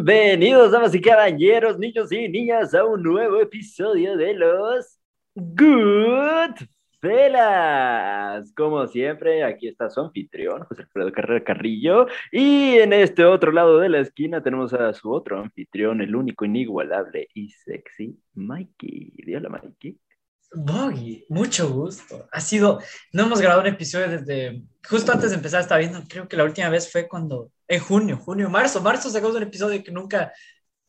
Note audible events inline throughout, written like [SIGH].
Bienvenidos, damas y caballeros, niños y niñas, a un nuevo episodio de los Good Fellas. Como siempre, aquí está su anfitrión, José Alfredo Carrera Carrillo, y en este otro lado de la esquina tenemos a su otro anfitrión, el único, inigualable y sexy, Mikey. Hola, Mikey. Boggy, mucho gusto. Ha sido, no hemos grabado un episodio desde, justo antes de empezar, estaba viendo, creo que la última vez fue cuando, en junio, junio, marzo, marzo sacamos un episodio que nunca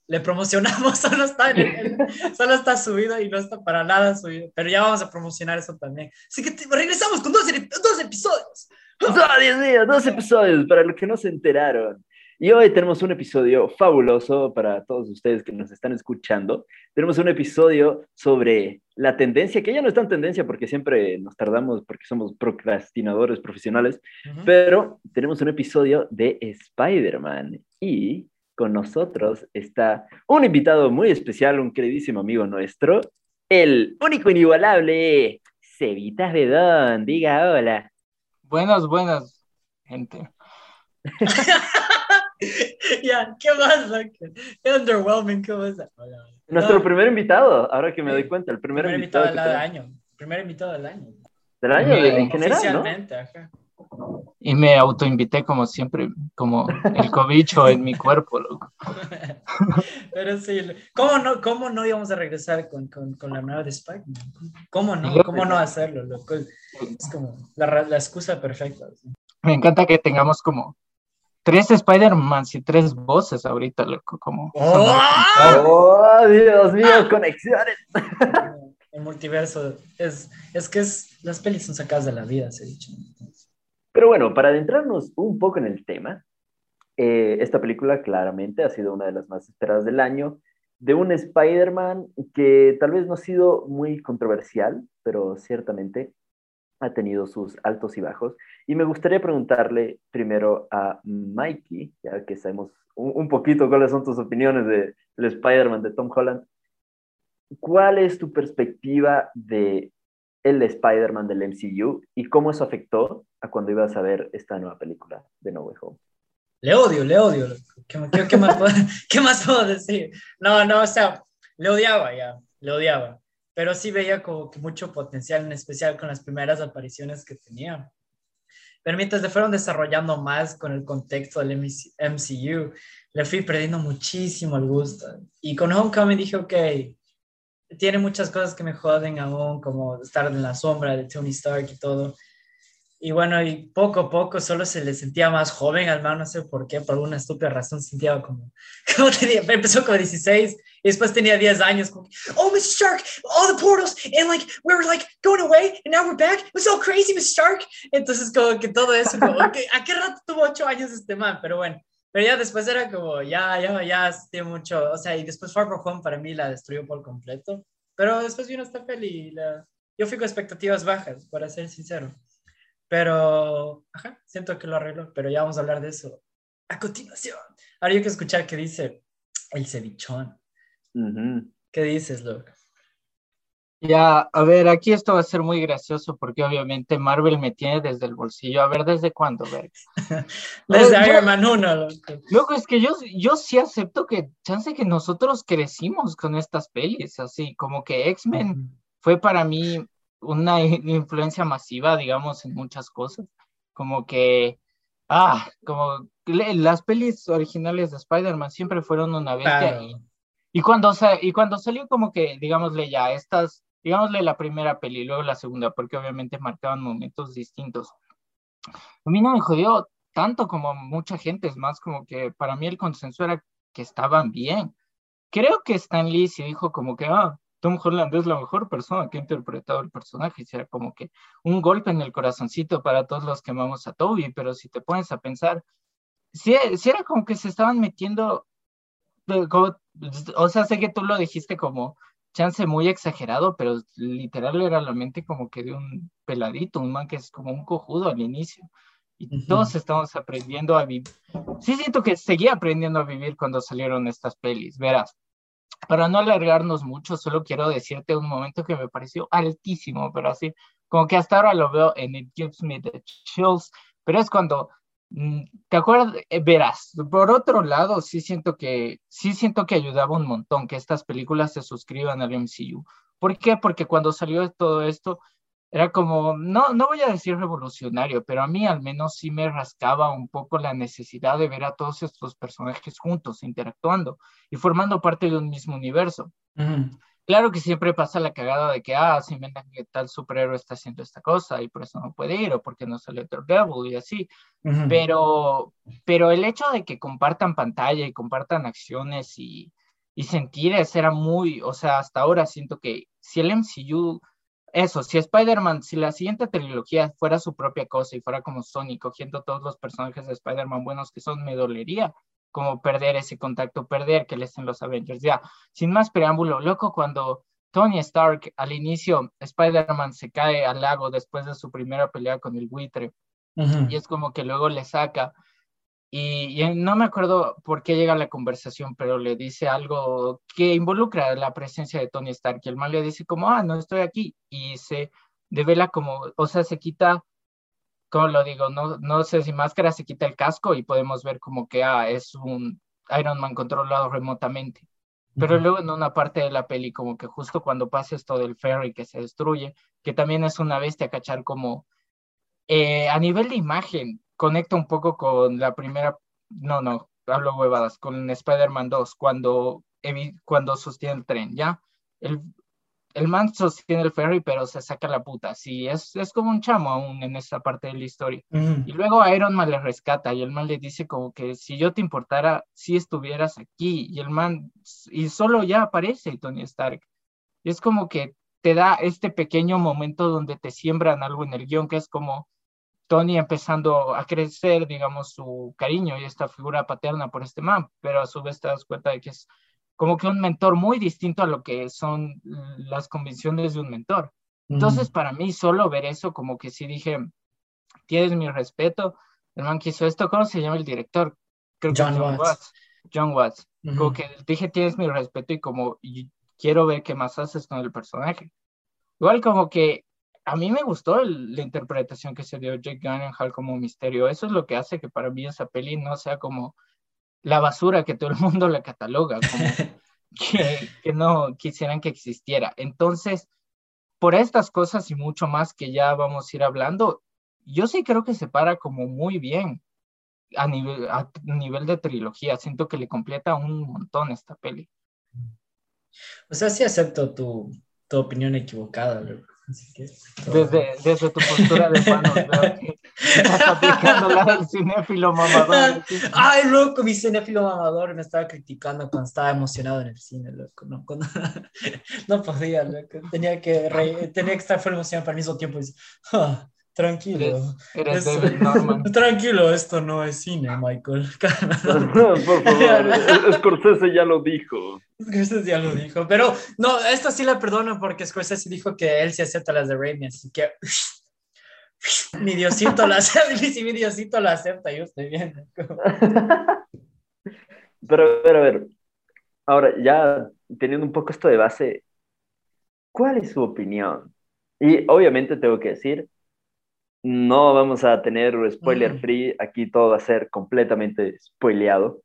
le promocionamos, [LAUGHS] solo está, en solo está subido y no está para nada subido, pero ya vamos a promocionar eso también. Así que regresamos con dos, dos episodios. ¡Oh, Dios mío! Dos episodios para los que no se enteraron. Y hoy tenemos un episodio fabuloso para todos ustedes que nos están escuchando. Tenemos un episodio sobre la tendencia, que ya no es tan tendencia porque siempre nos tardamos porque somos procrastinadores profesionales, pero tenemos un episodio de Spider-Man y con nosotros está un invitado muy especial, un queridísimo amigo nuestro, el único inigualable Cevitas Bedón. Diga hola. Buenas, buenas, gente. [LAUGHS] [LAUGHS] ya, ¿qué más? Qué underwhelming, ¿qué más? Nuestro primer invitado, ahora que me doy cuenta, el primer, primer invitado, del año. Primer invitado del año. Del año en general, Oficialmente, ¿no? ajá. Y me autoinvité como siempre, como el cobicho en mi cuerpo, loco. [LAUGHS] Pero sí, ¿cómo no, cómo no íbamos a regresar con, con, con la nueva de Spider-Man? ¿Cómo no? ¿Cómo no hacerlo, loco? Es como la, la excusa perfecta. ¿sí? Me encanta que tengamos como tres Spider-Man y tres voces ahorita, loco, como... ¡Oh! ¡Oh, Dios mío, conexiones! [LAUGHS] El multiverso es, es que es, las pelis son sacadas de la vida, se ha dicho. Pero bueno, para adentrarnos un poco en el tema, eh, esta película claramente ha sido una de las más esperadas del año, de un Spider-Man que tal vez no ha sido muy controversial, pero ciertamente ha tenido sus altos y bajos. Y me gustaría preguntarle primero a Mikey, ya que sabemos un, un poquito cuáles son tus opiniones del de, Spider-Man de Tom Holland. ¿Cuál es tu perspectiva de el Spider-Man del MCU y cómo eso afectó a cuando ibas a ver esta nueva película de No Way Home? Le odio, le odio. ¿Qué, qué, qué más, puedo, [LAUGHS] ¿Qué más puedo decir? No, no, o sea, le odiaba ya, le odiaba pero sí veía como que mucho potencial, en especial con las primeras apariciones que tenía. Pero mientras le fueron desarrollando más con el contexto del MCU, le fui perdiendo muchísimo el gusto. Y con Homecoming dije, ok, tiene muchas cosas que me joden aún, como estar en la sombra de Tony Stark y todo. Y bueno, y poco a poco solo se le sentía más joven al man, no sé por qué, por alguna estúpida razón sentía como, [LAUGHS] como tenía, empezó con 16 y después tenía 10 años, como, oh, Mr. Stark, all the portals, and like, we were like going away, and now we're back, it was so crazy, Mr. Stark. Entonces como que todo eso, como, okay, [LAUGHS] ¿a qué rato tuvo 8 años este man? Pero bueno, pero ya después era como, ya, ya, ya, tiene mucho, o sea, y después Far From Home para mí la destruyó por completo, pero después vino esta peli y la, yo fui con expectativas bajas, para ser sincero. Pero, ajá, siento que lo arregló, pero ya vamos a hablar de eso a continuación. Ahora yo que escuchar qué dice el cevichón. Uh -huh. ¿Qué dices, Luke? Ya, a ver, aquí esto va a ser muy gracioso porque obviamente Marvel me tiene desde el bolsillo. A ver, ¿desde cuándo? [LAUGHS] Ver? desde no, Iron Man 1, loco. Loco, es que yo, yo sí acepto que, chance que nosotros crecimos con estas pelis, así como que X-Men uh -huh. fue para mí una influencia masiva, digamos, en muchas cosas. Como que, ah, como las pelis originales de Spider-Man siempre fueron una bestia. Claro. Y, y, cuando, y cuando salió como que, digámosle ya, estas, digámosle la primera peli, luego la segunda, porque obviamente marcaban momentos distintos. A mí no me jodió tanto como mucha gente, es más como que para mí el consenso era que estaban bien. Creo que Stan Lee se dijo como que, ah, Tom Holland es la mejor persona que ha interpretado el personaje, y será como que un golpe en el corazoncito para todos los que amamos a Toby, pero si te pones a pensar, si, si era como que se estaban metiendo, como, o sea, sé que tú lo dijiste como chance muy exagerado, pero literal era la mente como que de un peladito, un man que es como un cojudo al inicio. Y uh -huh. todos estamos aprendiendo a vivir. Sí, siento que seguía aprendiendo a vivir cuando salieron estas pelis, verás para no alargarnos mucho, solo quiero decirte un momento que me pareció altísimo, pero así, como que hasta ahora lo veo en It Gives Me the Chills, pero es cuando Mm, ¿Te acuerdas? Eh, verás, por otro lado, sí siento que sí siento que ayudaba un montón que estas películas se suscriban al MCU. ¿Por qué? Porque cuando salió todo esto era como, no, no voy a decir revolucionario, pero a mí al menos sí me rascaba un poco la necesidad de ver a todos estos personajes juntos, interactuando y formando parte de un mismo universo. Claro que siempre pasa la cagada de que, ah, si ven que tal superhéroe está haciendo esta cosa y por eso no puede ir o porque no sale Daredevil y así. pero, pero el hecho de que compartan pantalla y compartan acciones y, y sentires era muy, o sea, hasta ahora siento que si el MCU, eso, si Spider-Man, si la siguiente trilogía fuera su propia cosa y fuera como Sony cogiendo todos los personajes de Spider-Man buenos que son, me dolería como perder ese contacto, perder que les en los Avengers. Ya, sin más preámbulo, loco, cuando Tony Stark al inicio, Spider-Man se cae al lago después de su primera pelea con el buitre, y es como que luego le saca, y, no me acuerdo por qué llega la conversación, pero le dice algo que involucra la presencia de Tony Stark, y el mal le dice como, ah, no estoy aquí, y se devela como, o sea, se quita ¿cómo lo digo? No, no sé si máscara se quita el casco y podemos ver como que ah, es un Iron Man controlado remotamente. Pero luego en una parte de la peli, como que justo cuando pasa esto del ferry que se destruye, que también es una bestia, cachar como eh, a nivel de imagen, conecta un poco con la primera, no, no, hablo huevadas, con Spider-Man 2, cuando, cuando sostiene el tren, ¿ya? El, el man sostiene el ferry, pero se saca la puta. Sí, es, es como un chamo aún en esta parte de la historia. Y luego Iron Man le rescata y el man le dice como que si yo te importara, si estuvieras aquí. Y el man, y solo ya aparece Tony Stark. Y es como que te da este pequeño momento donde te siembran algo en el guion, que es como Tony empezando a crecer, digamos, su cariño y esta figura paterna por este man, pero a su vez te das cuenta de que es como que un mentor muy distinto a lo que son las convicciones de un mentor. Entonces, para mí, solo ver eso, como que sí dije, tienes mi respeto, el man que hizo esto, ¿cómo se llama el director? Creo John, que John Watts. John Watts. Como que dije, tienes mi respeto y como quiero ver qué más haces con el personaje. Igual como que a mí me gustó la interpretación que se dio Jake Gyllenhaal como misterio. Eso es lo que hace que para mí esa peli no sea como la basura que todo el mundo la cataloga, como [LAUGHS] que, no quisieran que existiera. Entonces, por estas cosas y mucho más que ya vamos a ir hablando, yo sí creo que se para como muy bien a nivel, a nivel de trilogía. Siento que le completa un montón esta peli. O sea, sí acepto tu, tu opinión equivocada, desde, desde tu postura de mano, [LAUGHS] estás aplicando la del cinéfilo mamador. Ay, loco, mi cinéfilo mamador me estaba criticando cuando estaba emocionado en el cine, loco. No, [LAUGHS] no podía, loco. Tenía que, tenía que estar full emocionado para el mismo tiempo. Y ah, Tranquilo. Eres, Norman. [LAUGHS] Tranquilo, esto no es cine, Michael. Por favor, Scorsese ya lo dijo. Scorsese ya lo dijo. Pero no, esto sí la perdono porque Scorsese dijo que él sí acepta las de Raimi, así que [LAUGHS] mi Diosito la acepta. [LAUGHS] Si mi Diosito la acepta, yo estoy bien. Pero a ver, a ver. Ahora, ya teniendo un poco esto de base, ¿cuál es su opinión? Y obviamente tengo que decir no vamos a tener spoiler free, aquí todo va a ser completamente spoileado.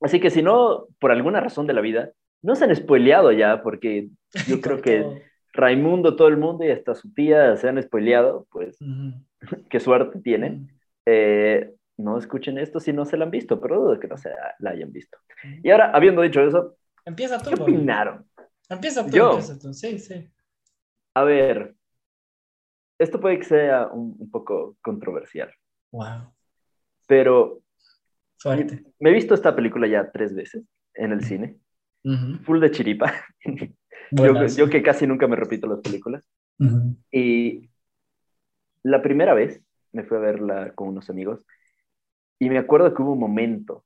Así que si no, por alguna razón de la vida, no se han spoileado ya, porque [LAUGHS] yo creo que Raimundo, todo el mundo y hasta su tía se han spoileado, pues [LAUGHS] qué suerte tienen. Eh, no escuchen esto si no se la han visto, pero dudo que no se la hayan visto. Y ahora, habiendo dicho eso, empieza tú. ¿Qué opinaron? Empieza tú, yo, empieza tú. Sí, sí. A ver, esto puede que sea un, poco controversial. Wow. Pero Me, he visto esta película ya tres veces en el cine. Full de chiripa. [LAUGHS] yo, que casi nunca me repito las películas. Y la primera vez me fui a verla con unos amigos y me acuerdo que hubo un momento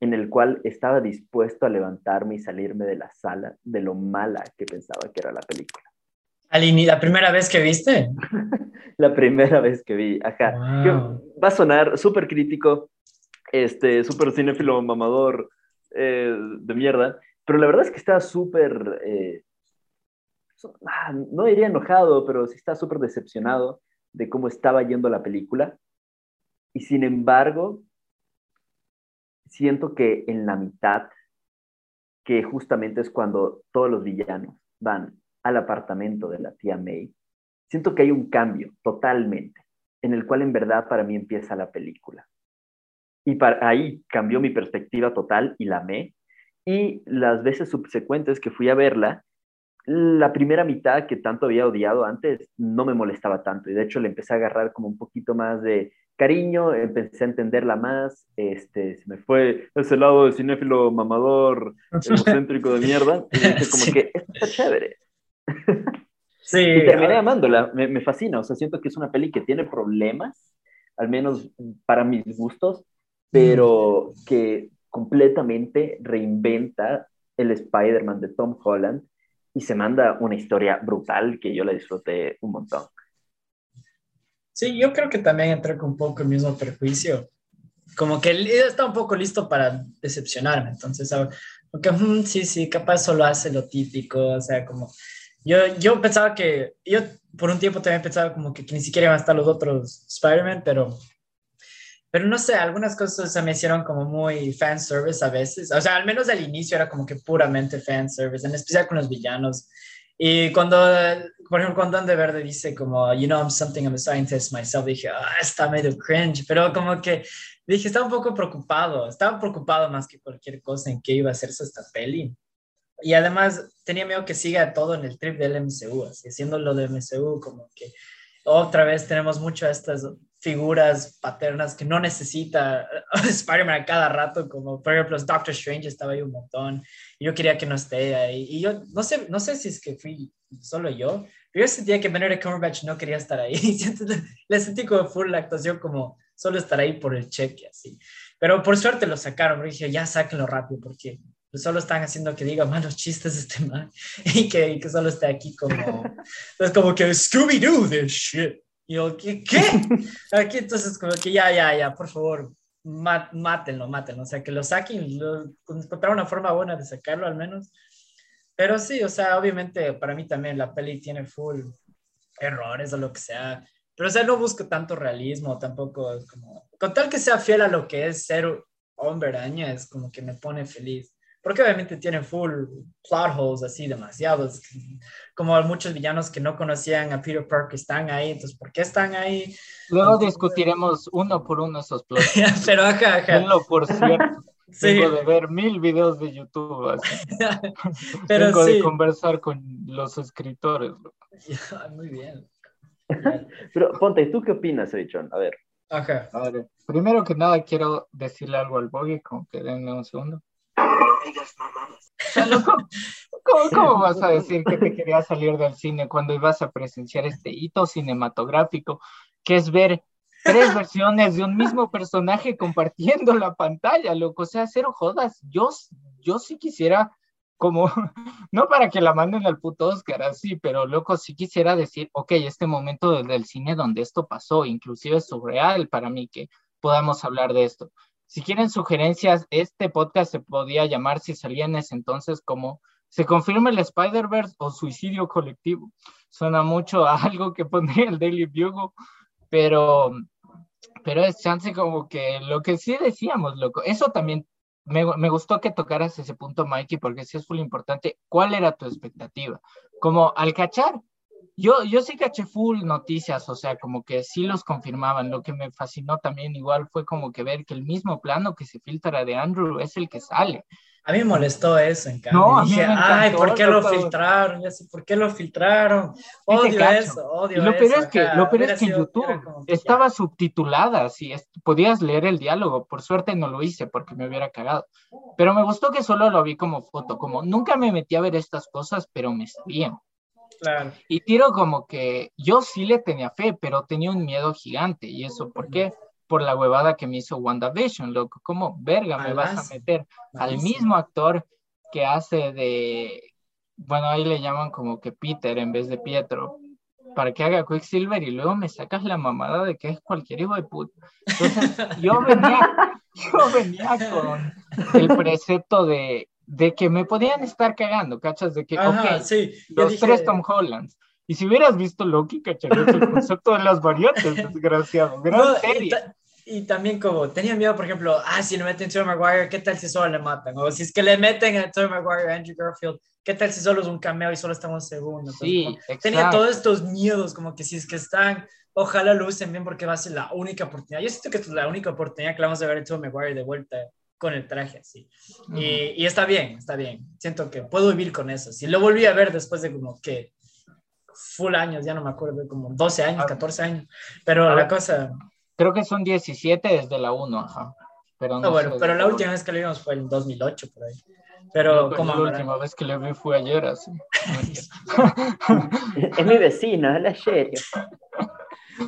en el cual estaba dispuesto a levantarme y salirme de la sala de lo mala que pensaba que era la película. ¿La primera vez que viste? [LAUGHS] la primera vez que vi, ajá. Va a sonar súper crítico, este, súper cinéfilo mamador eh, de mierda, pero la verdad es que estaba súper, eh, ah, no diría enojado, pero sí estaba súper decepcionado de cómo estaba yendo la película. Y sin embargo, siento que en la mitad, que justamente es cuando todos los villanos van al apartamento de la tía May, siento que hay un cambio totalmente, en el cual en verdad para mí empieza la película. Y para, ahí cambió mi perspectiva total y la amé. Y las veces subsecuentes que fui a verla, la primera mitad que tanto había odiado antes no me molestaba tanto y de hecho le empecé a agarrar como un poquito más de cariño, empecé a entenderla más, este, se me fue ese lado de cinéfilo mamador, egocéntrico de mierda, y dije como que esto está chévere. [LAUGHS] Sí, y terminé amándola, me, me fascina, o sea, siento que es una peli que tiene problemas, al menos para mis gustos, pero que completamente reinventa el Spider-Man de Tom Holland y se manda una historia brutal que yo la disfruté un montón. Sí, yo creo que también entré con un poco el mismo perjuicio. Como que él está un poco listo para decepcionarme. Entonces, porque mm, sí, sí, capaz solo hace lo típico. O sea, como yo, yo pensaba que, yo por un tiempo también pensaba como que, que ni siquiera iban a estar los otros Spider-Man, pero pero no sé, algunas cosas se me hicieron como muy fan service a veces. O sea, al menos al inicio era como que puramente fan service, en especial con los villanos. Y cuando, por ejemplo, cuando de Verde dice como, you know, I'm something, I'm a scientist myself, dije, ah, está medio cringe, pero como que dije, estaba un poco preocupado, estaba preocupado más que cualquier cosa en qué iba a hacerse esta peli. Y además tenía miedo que siga todo en el trip del MCU, así haciendo lo del MCU, como que otra vez tenemos mucho estas figuras paternas que no necesita [LAUGHS] Spider-Man a cada rato, como por ejemplo Doctor Strange estaba ahí un montón, y yo quería que no esté ahí, y yo no sé, no sé si es que fui solo yo, pero yo sentía que Benedict Cumberbatch no quería estar ahí, [LAUGHS] le sentí como full la actuación como solo estar ahí por el cheque, así, pero por suerte lo sacaron, dije, ya sáquenlo rápido, porque solo están haciendo que diga malos chistes este man, [LAUGHS] y que, y que solo esté aquí como, es como que Scooby-Doo this shit, y yo, ¿qué? ¿qué? [LAUGHS] Aquí entonces como que ya, ya, ya, por favor, mátenlo, mátenlo. O sea, que lo saquen, lo, encontrar una forma buena de sacarlo al menos. Pero sí, o sea, obviamente para mí también la peli tiene full errores o lo que sea. Pero o sea, no busco tanto realismo, tampoco como... Con tal que sea fiel a lo que es ser hombre araña, es como que me pone feliz porque obviamente tienen full plot holes así demasiados, como muchos villanos que no conocían a Peter Parker están ahí, entonces ¿por qué están ahí? Luego discutiremos uno por uno esos plot holes. [LAUGHS] Pero ajá, ajá. por cierto. [LAUGHS] Sí. Tengo de ver mil videos de YouTube. Así. [LAUGHS] Pero Tengo sí. de conversar con los escritores. Muy bien. Pero ponte, ¿tú qué opinas, Edichon? A ver. Ajá. A ver, primero que nada quiero decirle algo al Boggy, como que denme un segundo. ¿Cómo, ¿Cómo, vas a decir que te querías salir del cine cuando ibas a presenciar este hito cinematográfico, que es ver tres [LAUGHS] versiones de un mismo personaje compartiendo la pantalla, loco? O sea, cero jodas. Yo, yo sí quisiera, como, [LAUGHS] no para que la manden al puto Oscar así, pero loco, sí quisiera decir, ok, este momento del cine donde esto pasó, inclusive es surreal para mí que podamos hablar de esto. Si quieren sugerencias, este podcast se podía llamar si salía en ese entonces como ¿Se confirma el Spider-Verse o suicidio colectivo? Suena mucho a [LAUGHS] algo que pondría el Daily Bugle, pero, pero es chance como que lo que sí decíamos, loco. Eso también me, me gustó que tocaras ese punto, Mikey, porque sí es muy importante. ¿Cuál era tu expectativa? Como al cachar yo, yo sí caché full noticias, o sea, como que sí los confirmaban. Lo que me fascinó también igual fue como que ver que el mismo plano que se filtra de Andrew es el que sale. A mí me molestó eso, en cambio. No, a mí Dije, me encantó, ay, ¿por qué lo loco". filtraron? Ya sé, ¿por qué lo filtraron? Odio eso, odio Y lo eso. peor es que, lo peor es que YouTube como estaba subtitulada, así es, podías leer el diálogo. Por suerte no lo hice porque me hubiera cagado. Pero me gustó que solo lo vi como foto, como nunca me metí a ver estas cosas, pero me sabían. Claro. Y tiro como que yo sí le tenía fe, pero tenía un miedo gigante. ¿Y eso por qué? Por la huevada que me hizo WandaVision, loco. ¿Cómo verga me vas a meter al mismo actor que hace de, bueno, ahí le llaman como que Peter en vez de Pietro, para que haga Quicksilver y luego me sacas la mamada de que es cualquier hijo de puta. Entonces, yo venía, [LAUGHS] yo venía con el precepto de, de que me podían estar cagando, ¿cachas? De que, Ajá, ok, sí. Los dije, tres Tom Hollands. Y si hubieras visto Loki, cacharías el concepto de las variantes, [LAUGHS] desgraciado. Gran no, y serie. ta- y también como tenía miedo, por ejemplo, ah, si le meten a Tobey Maguire, ¿qué tal si solo le matan? O si es que le meten a Tobey Maguire, a Andrew Garfield, ¿qué tal si solo es un cameo y solo estamos segundos? Sí, tenía todos estos miedos, como que si es que están, ojalá lo usen bien porque va a ser la única oportunidad. Yo siento que es la única oportunidad que vamos a ver a Tobey Maguire de vuelta con el traje así. y, y, está bien, está bien. Siento que puedo vivir con eso. Si lo volví a ver después de como que full años, ya no me acuerdo, como 12 años, 14 años. Pero la cosa... Creo que son 17 desde la 1, ajá. Pero no, bueno, pero la última vez que lo vimos fue en 2008, por ahí. Pero como... La última vez que lo vi fue ayer, así. [LAUGHS] es mi vecina, es la serie.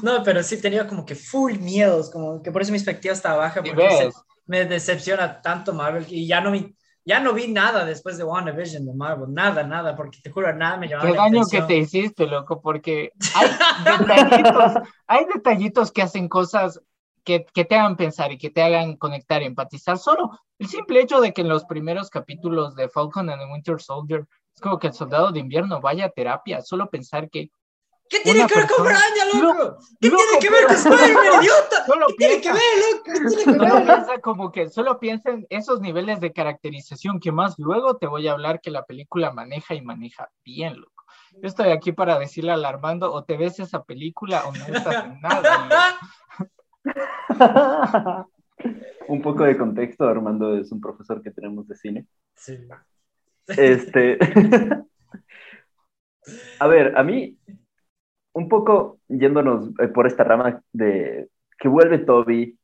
No, pero sí tenía como que full miedos, como que por eso mi expectativa estaba baja. Porque ves? Me decepciona tanto Marvel y ya no vi, ya no vi nada después de WandaVision de Marvel, nada, nada, porque te juro, nada me llamaba Qué daño que te hiciste, loco, porque hay detallitos, [LAUGHS] hay detallitos que hacen cosas que, que, te hagan pensar y que te hagan conectar y empatizar. Solo el simple hecho de que en los primeros capítulos de Falcon and the Winter Soldier es como que el soldado de invierno vaya a terapia, solo pensar que ¿Qué tiene que ver con Braña, loco? ¿Qué tiene que ver con Spider-Man, [LAUGHS] idiota? Solo ¿Qué tiene que ver, loco? ¿Qué tiene que ver? piensa como que solo piensa en esos niveles de caracterización que más luego te voy a hablar que la película maneja y maneja bien, loco. Yo estoy aquí para decirle al Armando, o te ves esa película o no estás en nada. [LAUGHS] un poco de contexto, Armando es un profesor que tenemos de cine. Sí. Este. [LAUGHS] a ver, a mí un poco yéndonos eh, por esta rama de que vuelve Toby,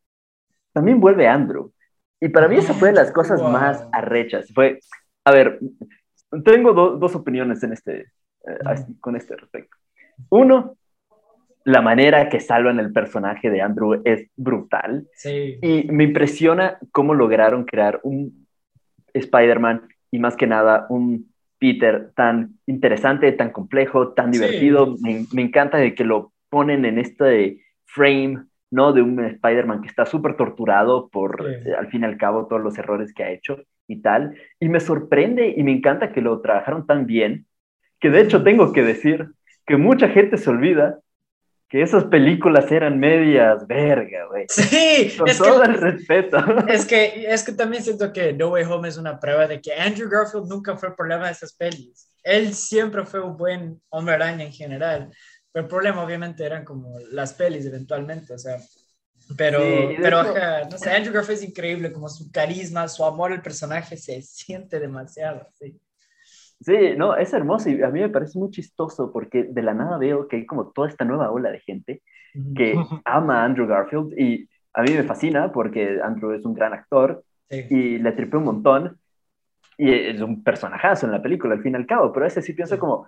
también vuelve Andrew. Y para mí esa fue de las cosas más arrechas. Fue, a ver, tengo dos opiniones en este, eh, con este respecto. Uno, la manera que salvan el personaje de Andrew es brutal. Y me impresiona cómo lograron crear un Spider-Man y más que nada un Peter tan interesante, tan complejo, tan divertido. Me, me, encanta de que lo ponen en este frame, ¿no? De un Spider-Man que está súper torturado por, eh, al fin y al cabo, todos los errores que ha hecho y tal. Y me sorprende y me encanta que lo trabajaron tan bien, que de hecho tengo que decir que mucha gente se olvida que esas películas eran medias verga, güey. Sí, con todo el respeto. Es que, es que también siento que No Way Home es una prueba de que Andrew Garfield nunca fue el problema de esas pelis. Él siempre fue un buen hombre araña en general. Pero el problema obviamente eran como las pelis eventualmente, o sea. Pero, pero no sé, Andrew Garfield es increíble, como su carisma, su amor al personaje se siente demasiado, sí. Sí, no, es hermoso y a mí me parece muy chistoso porque de la nada veo que hay como toda esta nueva ola de gente que [LAUGHS] ama a Andrew Garfield y a mí me fascina porque Andrew es un gran actor y le tripé un montón y es un personajazo en la película al fin y al cabo, pero a veces sí pienso como,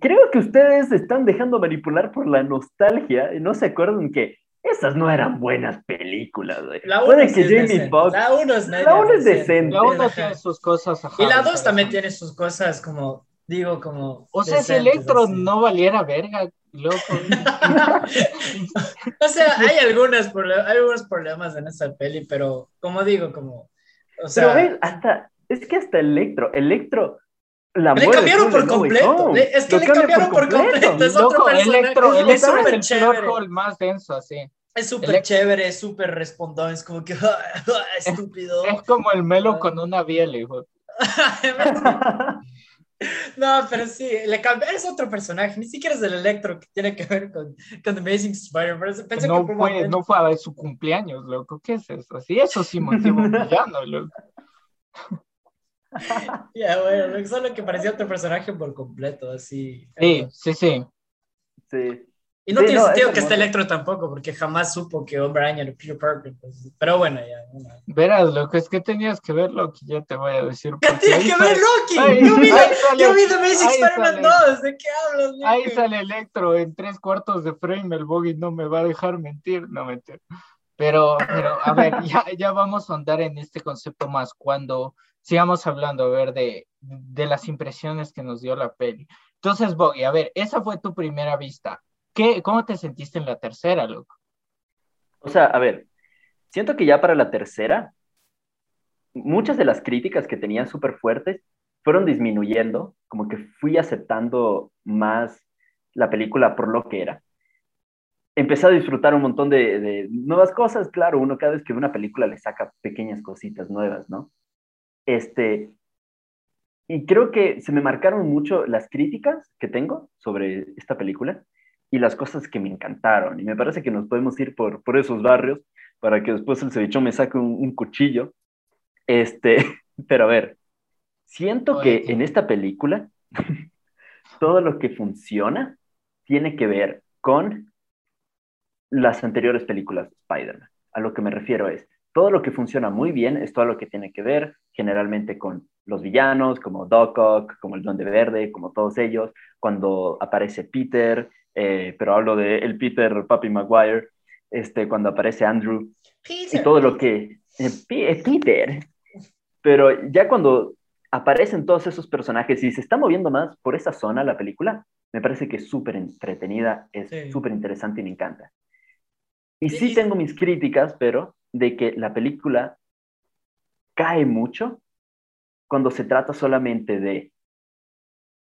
creo que ustedes están dejando manipular por la nostalgia y no se acuerdan que esas no eran buenas películas, güey. La 1 es, Jamie Foxx. La 1 es, la uno es decente. La 1 tiene sus cosas. y la 2 también tiene sus cosas como, digo, como... O sea, si Electro no valiera verga, loco. [LAUGHS] o sea, hay, algunas hay algunos problemas en esa peli, pero como digo, como... O sea, pero ves, hasta, es que hasta Electro, Electro la le cambiaron por completo. es que le cambiaron por completo. Es otro personaje. Electro, es súper chévere. más denso, así. Es súper chévere, es súper respondón, es como que [LAUGHS] estúpido. Es, como el Melo con una biel, hijo. [LAUGHS] no, pero sí, le es otro personaje, ni siquiera es el Electro que tiene que ver con, con Amazing Spider-Man. No, fue, no fue a ver su cumpleaños, loco, ¿qué es eso? Sí, eso sí motivo villano, loco. [LAUGHS] Ya, bueno, solo que parecía otro personaje por completo, así. Sí, sí, sí. Sí. Y no tiene sentido que esté Electro tampoco, porque jamás supo que Hombre Araña era Peter Parker. Pues, pero bueno, ya. Verás, lo que es que tenías que ver, Loki, ya te voy a decir. [LAUGHS] ¿Qué tienes que ver, Loki? yo, vi, yo vi The Basic Spider-Man 2, ¿de qué hablas? Ahí sale Electro en tres cuartos de frame, el Boggy no me va a dejar mentir, no mentir. Pero, a ver, ya, vamos a andar en este concepto más cuando sigamos hablando, a ver, de, las impresiones que nos dio la peli. Entonces, Boggy, a ver, esa fue tu primera vista. ¿Qué, ¿Cómo te sentiste en la tercera, loco? O sea, a ver, siento que ya para la tercera, muchas de las críticas que tenía súper fuertes fueron disminuyendo, como que fui aceptando más la película por lo que era. Empecé a disfrutar un montón de, de, nuevas cosas, claro, uno cada vez que ve una película le saca pequeñas cositas nuevas, ¿no? Este, y creo que se me marcaron mucho las críticas que tengo sobre esta película y las cosas que me encantaron. Y me parece que nos podemos ir por, por esos barrios para que después el cevichón me saque un, un cuchillo. Este, [LAUGHS] pero a ver, siento que en esta película [LAUGHS] todo lo que funciona tiene que ver con las anteriores películas de Spider-Man. A lo que me refiero es, todo lo que funciona muy bien es todo lo que tiene que ver generalmente con los villanos, como Doc Ock, como el Duende Verde, como todos ellos, cuando aparece Peter, eh, pero hablo de el Peter Papi Maguire, este, cuando aparece Andrew, y todo lo que... Eh, eh, Peter. Pero ya cuando aparecen todos esos personajes y se está moviendo más por esa zona la película, me parece que es súper entretenida, es súper interesante y me encanta. Y sí tengo mis críticas, pero de que la película cae mucho cuando se trata solamente de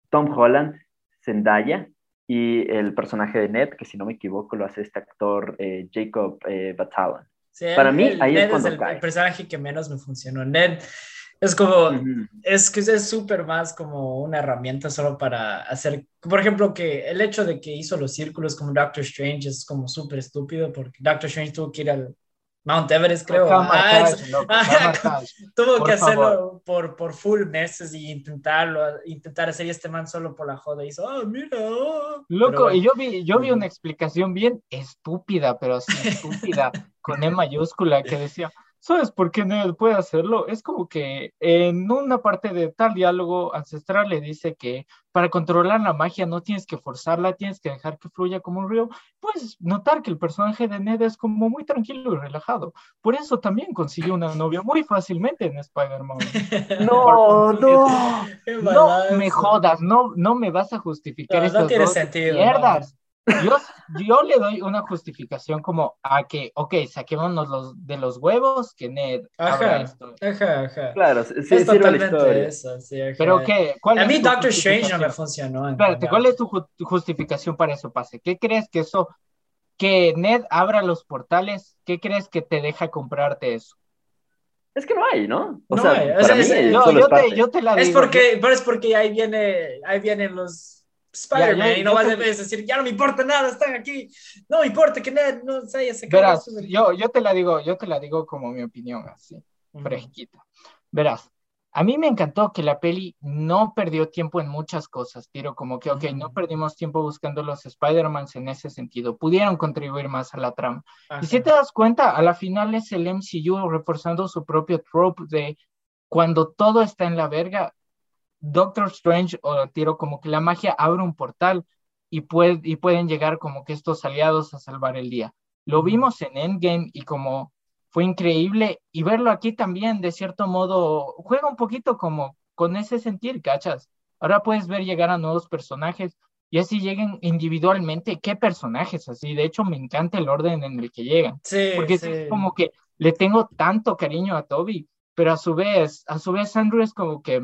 Tom Holland, Zendaya y el personaje de Ned, que si no me equivoco lo hace este actor eh, Jacob eh, Para mí, ahí es cuando el, el, personaje que menos me funcionó. Ned es como, es que es súper más como una herramienta solo para hacer, por ejemplo, que el hecho de que hizo los círculos como Doctor Strange es como súper estúpido porque Doctor Strange tuvo que ir al Mount Everest, creo. Ah, [LAUGHS] tuvo que hacerlo por, por full meses y intentarlo, intentar hacer este man solo por la joda. Y hizo, ah, mira. Loco, y yo vi, yo vi una explicación bien estúpida, pero sí estúpida, con E [LAUGHS] mayúscula, que decía, ¿Sabes por qué no puede hacerlo? Es como que en una parte de tal diálogo ancestral le dice que para controlar la magia no tienes que forzarla, tienes que dejar que fluya como un río. Puedes notar que el personaje de Ned es como muy tranquilo y relajado. Por eso también consiguió una novia muy fácilmente en Spider-Man. [LAUGHS] No, no, no me jodas, no, no me vas a justificar no, estas no tiene dos sentido, mierdas. Yo, yo le doy una justificación como a que, ok, saquémonos los, de los huevos que Ned ajá, esto. Ajá, ajá. Claro, sí, es totalmente eso, sí, ajá. Pero qué, ¿cuál A es mí Doctor Strange no me funcionó. Espérate. ¿cuál es tu ju- tu justificación para eso pase? ¿Qué crees que eso, que Ned abra los portales, qué crees que te deja comprarte eso? Es que no hay, ¿no? O No sea, hay, para mí es- Yo, es yo, parte. te, yo te la Es digo. porque, pero es porque ahí viene, ahí vienen los Spider-Man Ya, y no vas a decir, ya no me importa nada, están aquí. No me importa que Ned no se haya sacado. Verás, de- yo, yo te la digo, yo te la digo como mi opinión, así. Fresquita. Verás, a mí me encantó que la peli no perdió tiempo en muchas cosas, tiro como que, ok, no perdimos tiempo buscando los Spider-Mans en ese sentido, pudieron contribuir más a la trama. Ajá. Y si te das cuenta, a la final es el MCU reforzando su propio trope de cuando todo está en la verga, Doctor Strange o tiro como que la magia abre un portal y, puede, y pueden llegar como que estos aliados a salvar el día. Lo vimos en Endgame y como fue increíble y verlo aquí también, de cierto modo, juega un poquito como con ese sentir, ¿cachas? Ahora puedes ver llegar a nuevos personajes y así lleguen individualmente. ¿Qué personajes así? De hecho, me encanta el orden en el que llegan, Sí, porque sí. es como que le tengo tanto cariño a Toby, pero a su vez, a su vez Andrew es como que,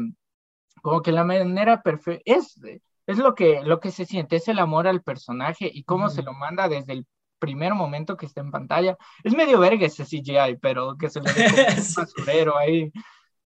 como que la manera perfecta, es, es lo que, lo que se siente, es el amor al personaje y cómo se Ujú. lo manda desde el primer momento que está en pantalla. Es medio verga ese CGI, pero que se le ve un [LAUGHS] basurero ahí.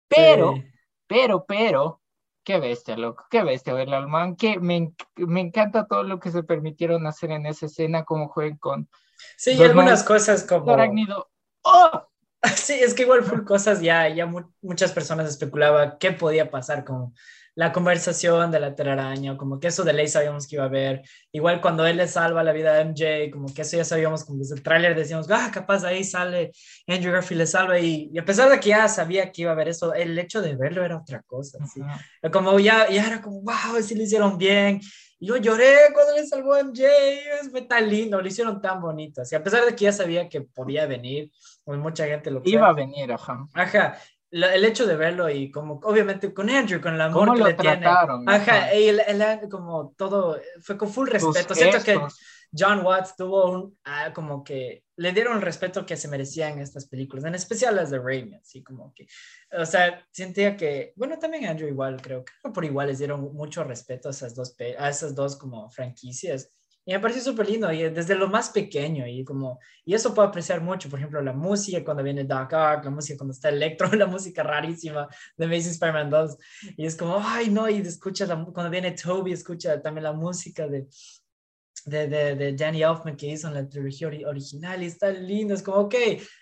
Pero, Sí. pero, pero, qué bestia, loco, qué bestia verla al man, que me, me encanta todo lo que se permitieron hacer en esa escena, cómo juegan con Sí, y algunas cosas como... Arácnido. ¡Oh! [LAUGHS] Sí, es que igual full cosas ya, ya mu- muchas personas especulaban qué podía pasar con la conversación de la telaraña, como que eso de ley sabíamos que iba a haber. Igual cuando él le salva la vida a MJ, como que eso ya sabíamos, como desde el tráiler decíamos, ah, capaz ahí sale Andrew Garfield le salva y, y a pesar de que ya sabía que iba a haber eso, el hecho de verlo era otra cosa, ¿sí? Como ya, ya era como, wow, sí lo hicieron bien. Y yo lloré cuando le salvó a MJ, fue tan lindo, lo hicieron tan bonito. Así, a pesar de que ya sabía que podía venir, pues mucha gente lo Iba a venir, ajá. Ajá, la- el hecho de verlo y como, obviamente con Andrew, con el amor ¿Cómo que le tiene. trataron? Ajá, y el, el- como todo, fue con full respeto. Siento que gestos. John Watts tuvo un, ah, como que le dieron el respeto que se merecían estas películas, en especial las de Raimi, así como que, o sea, sentía que, bueno, también Andrew igual, creo que por igual les dieron mucho respeto a esas dos, a esas dos como franquicias. Y me pareció súper lindo, y desde lo más pequeño, y como, y eso puedo apreciar mucho, por ejemplo, la música cuando viene Doc Ock, la música cuando está Electro, [LAUGHS] la música rarísima de Amazing Spider-Man 2, y es como, ay, no, y escucha, la, cuando viene Toby, escucha también la música de, de, de, de Danny Elfman que hizo en la trilogía original, y está lindo, es como, ok,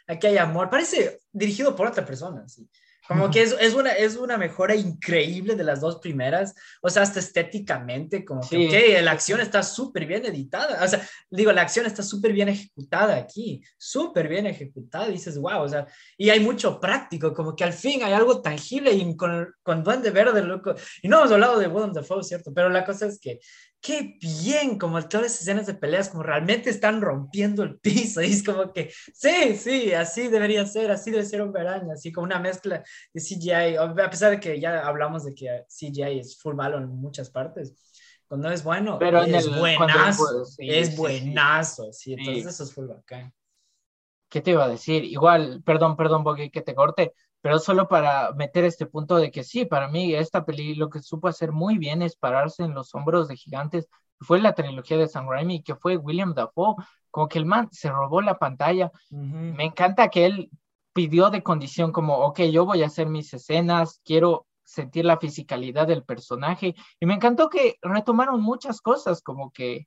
aquí hay amor, parece dirigido por otra persona, sí. Como que es, [LAUGHS] es, una, es una mejora increíble de las dos primeras, o sea, hasta estéticamente, como que, la acción está súper bien editada, o sea, digo, la acción está súper bien ejecutada aquí, súper bien ejecutada, dices, wow, o sea, y hay mucho práctico, como que al fin hay algo tangible y con, con Duende Verde, loco, y no hemos hablado de Willem Dafoe, ¿cierto? Pero la cosa es que qué bien, como todas las escenas de peleas, como realmente están rompiendo el piso, y es como que, sí, sí, así debería ser, así debe ser un verano, así como una mezcla de CGI, a pesar de que ya hablamos de que CGI es full malo en muchas partes, cuando es bueno, Pero es buenazo, es buenazo, sí, entonces eso es full bacán. ¿Qué te iba a decir? Igual, perdón, perdón, Boggy, que te corte, pero solo para meter este punto de que sí, para mí esta peli lo que supo hacer muy bien es pararse en los hombros de gigantes, fue la trilogía de Sam Raimi, que fue William Dafoe, como que el man se robó la pantalla. Me encanta que él pidió de condición como, ok, yo voy a hacer mis escenas, quiero sentir la fisicalidad del personaje, y me encantó que retomaron muchas cosas, como que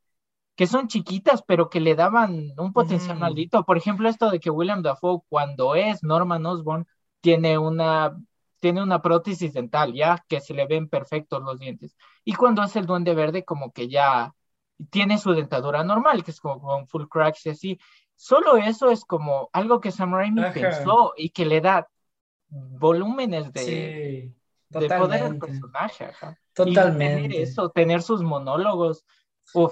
que son chiquitas, pero que le daban un potencial maldito. Por ejemplo, esto de que William Dafoe, cuando es Norman Osborn, tiene una, tiene una prótesis dental, ya que se le ven perfectos los dientes. Y cuando es el duende verde, como que ya tiene su dentadura normal, que es como con full cracks y así. Solo eso es como algo que Sam Raimi pensó y que le da volúmenes de, de poder al personaje. Totalmente. tener eso, tener sus monólogos.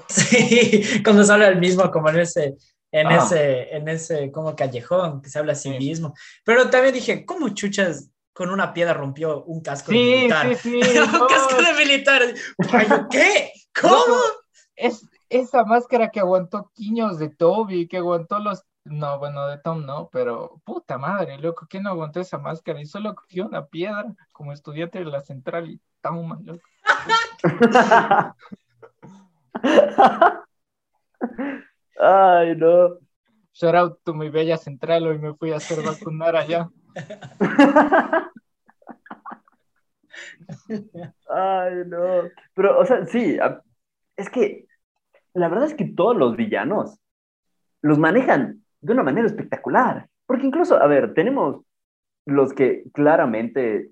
Sí, [LAUGHS] cuando sale el mismo, como en ese en, ese, en ese como callejón que se habla a sí, mismo. Pero también dije, ¿cómo chuchas con una piedra rompió un casco de militar? Sí, [LAUGHS] un casco de militar. ¿Qué? ¿Cómo? es esa máscara que aguantó Quiños de Toby, que aguantó los no, bueno, de Tom no, pero puta madre, loco, ¿quién no aguantó esa máscara? Y solo cogió una piedra como estudiante de la central y toma, loco. [LAUGHS] [LAUGHS] Ay, no. Shout out to mi bella central, hoy me fui a hacer vacunar allá. [LAUGHS] Ay, no. Pero, o sea, sí, es que la verdad es que todos los villanos los manejan de una manera espectacular. Porque incluso, a ver, tenemos los que claramente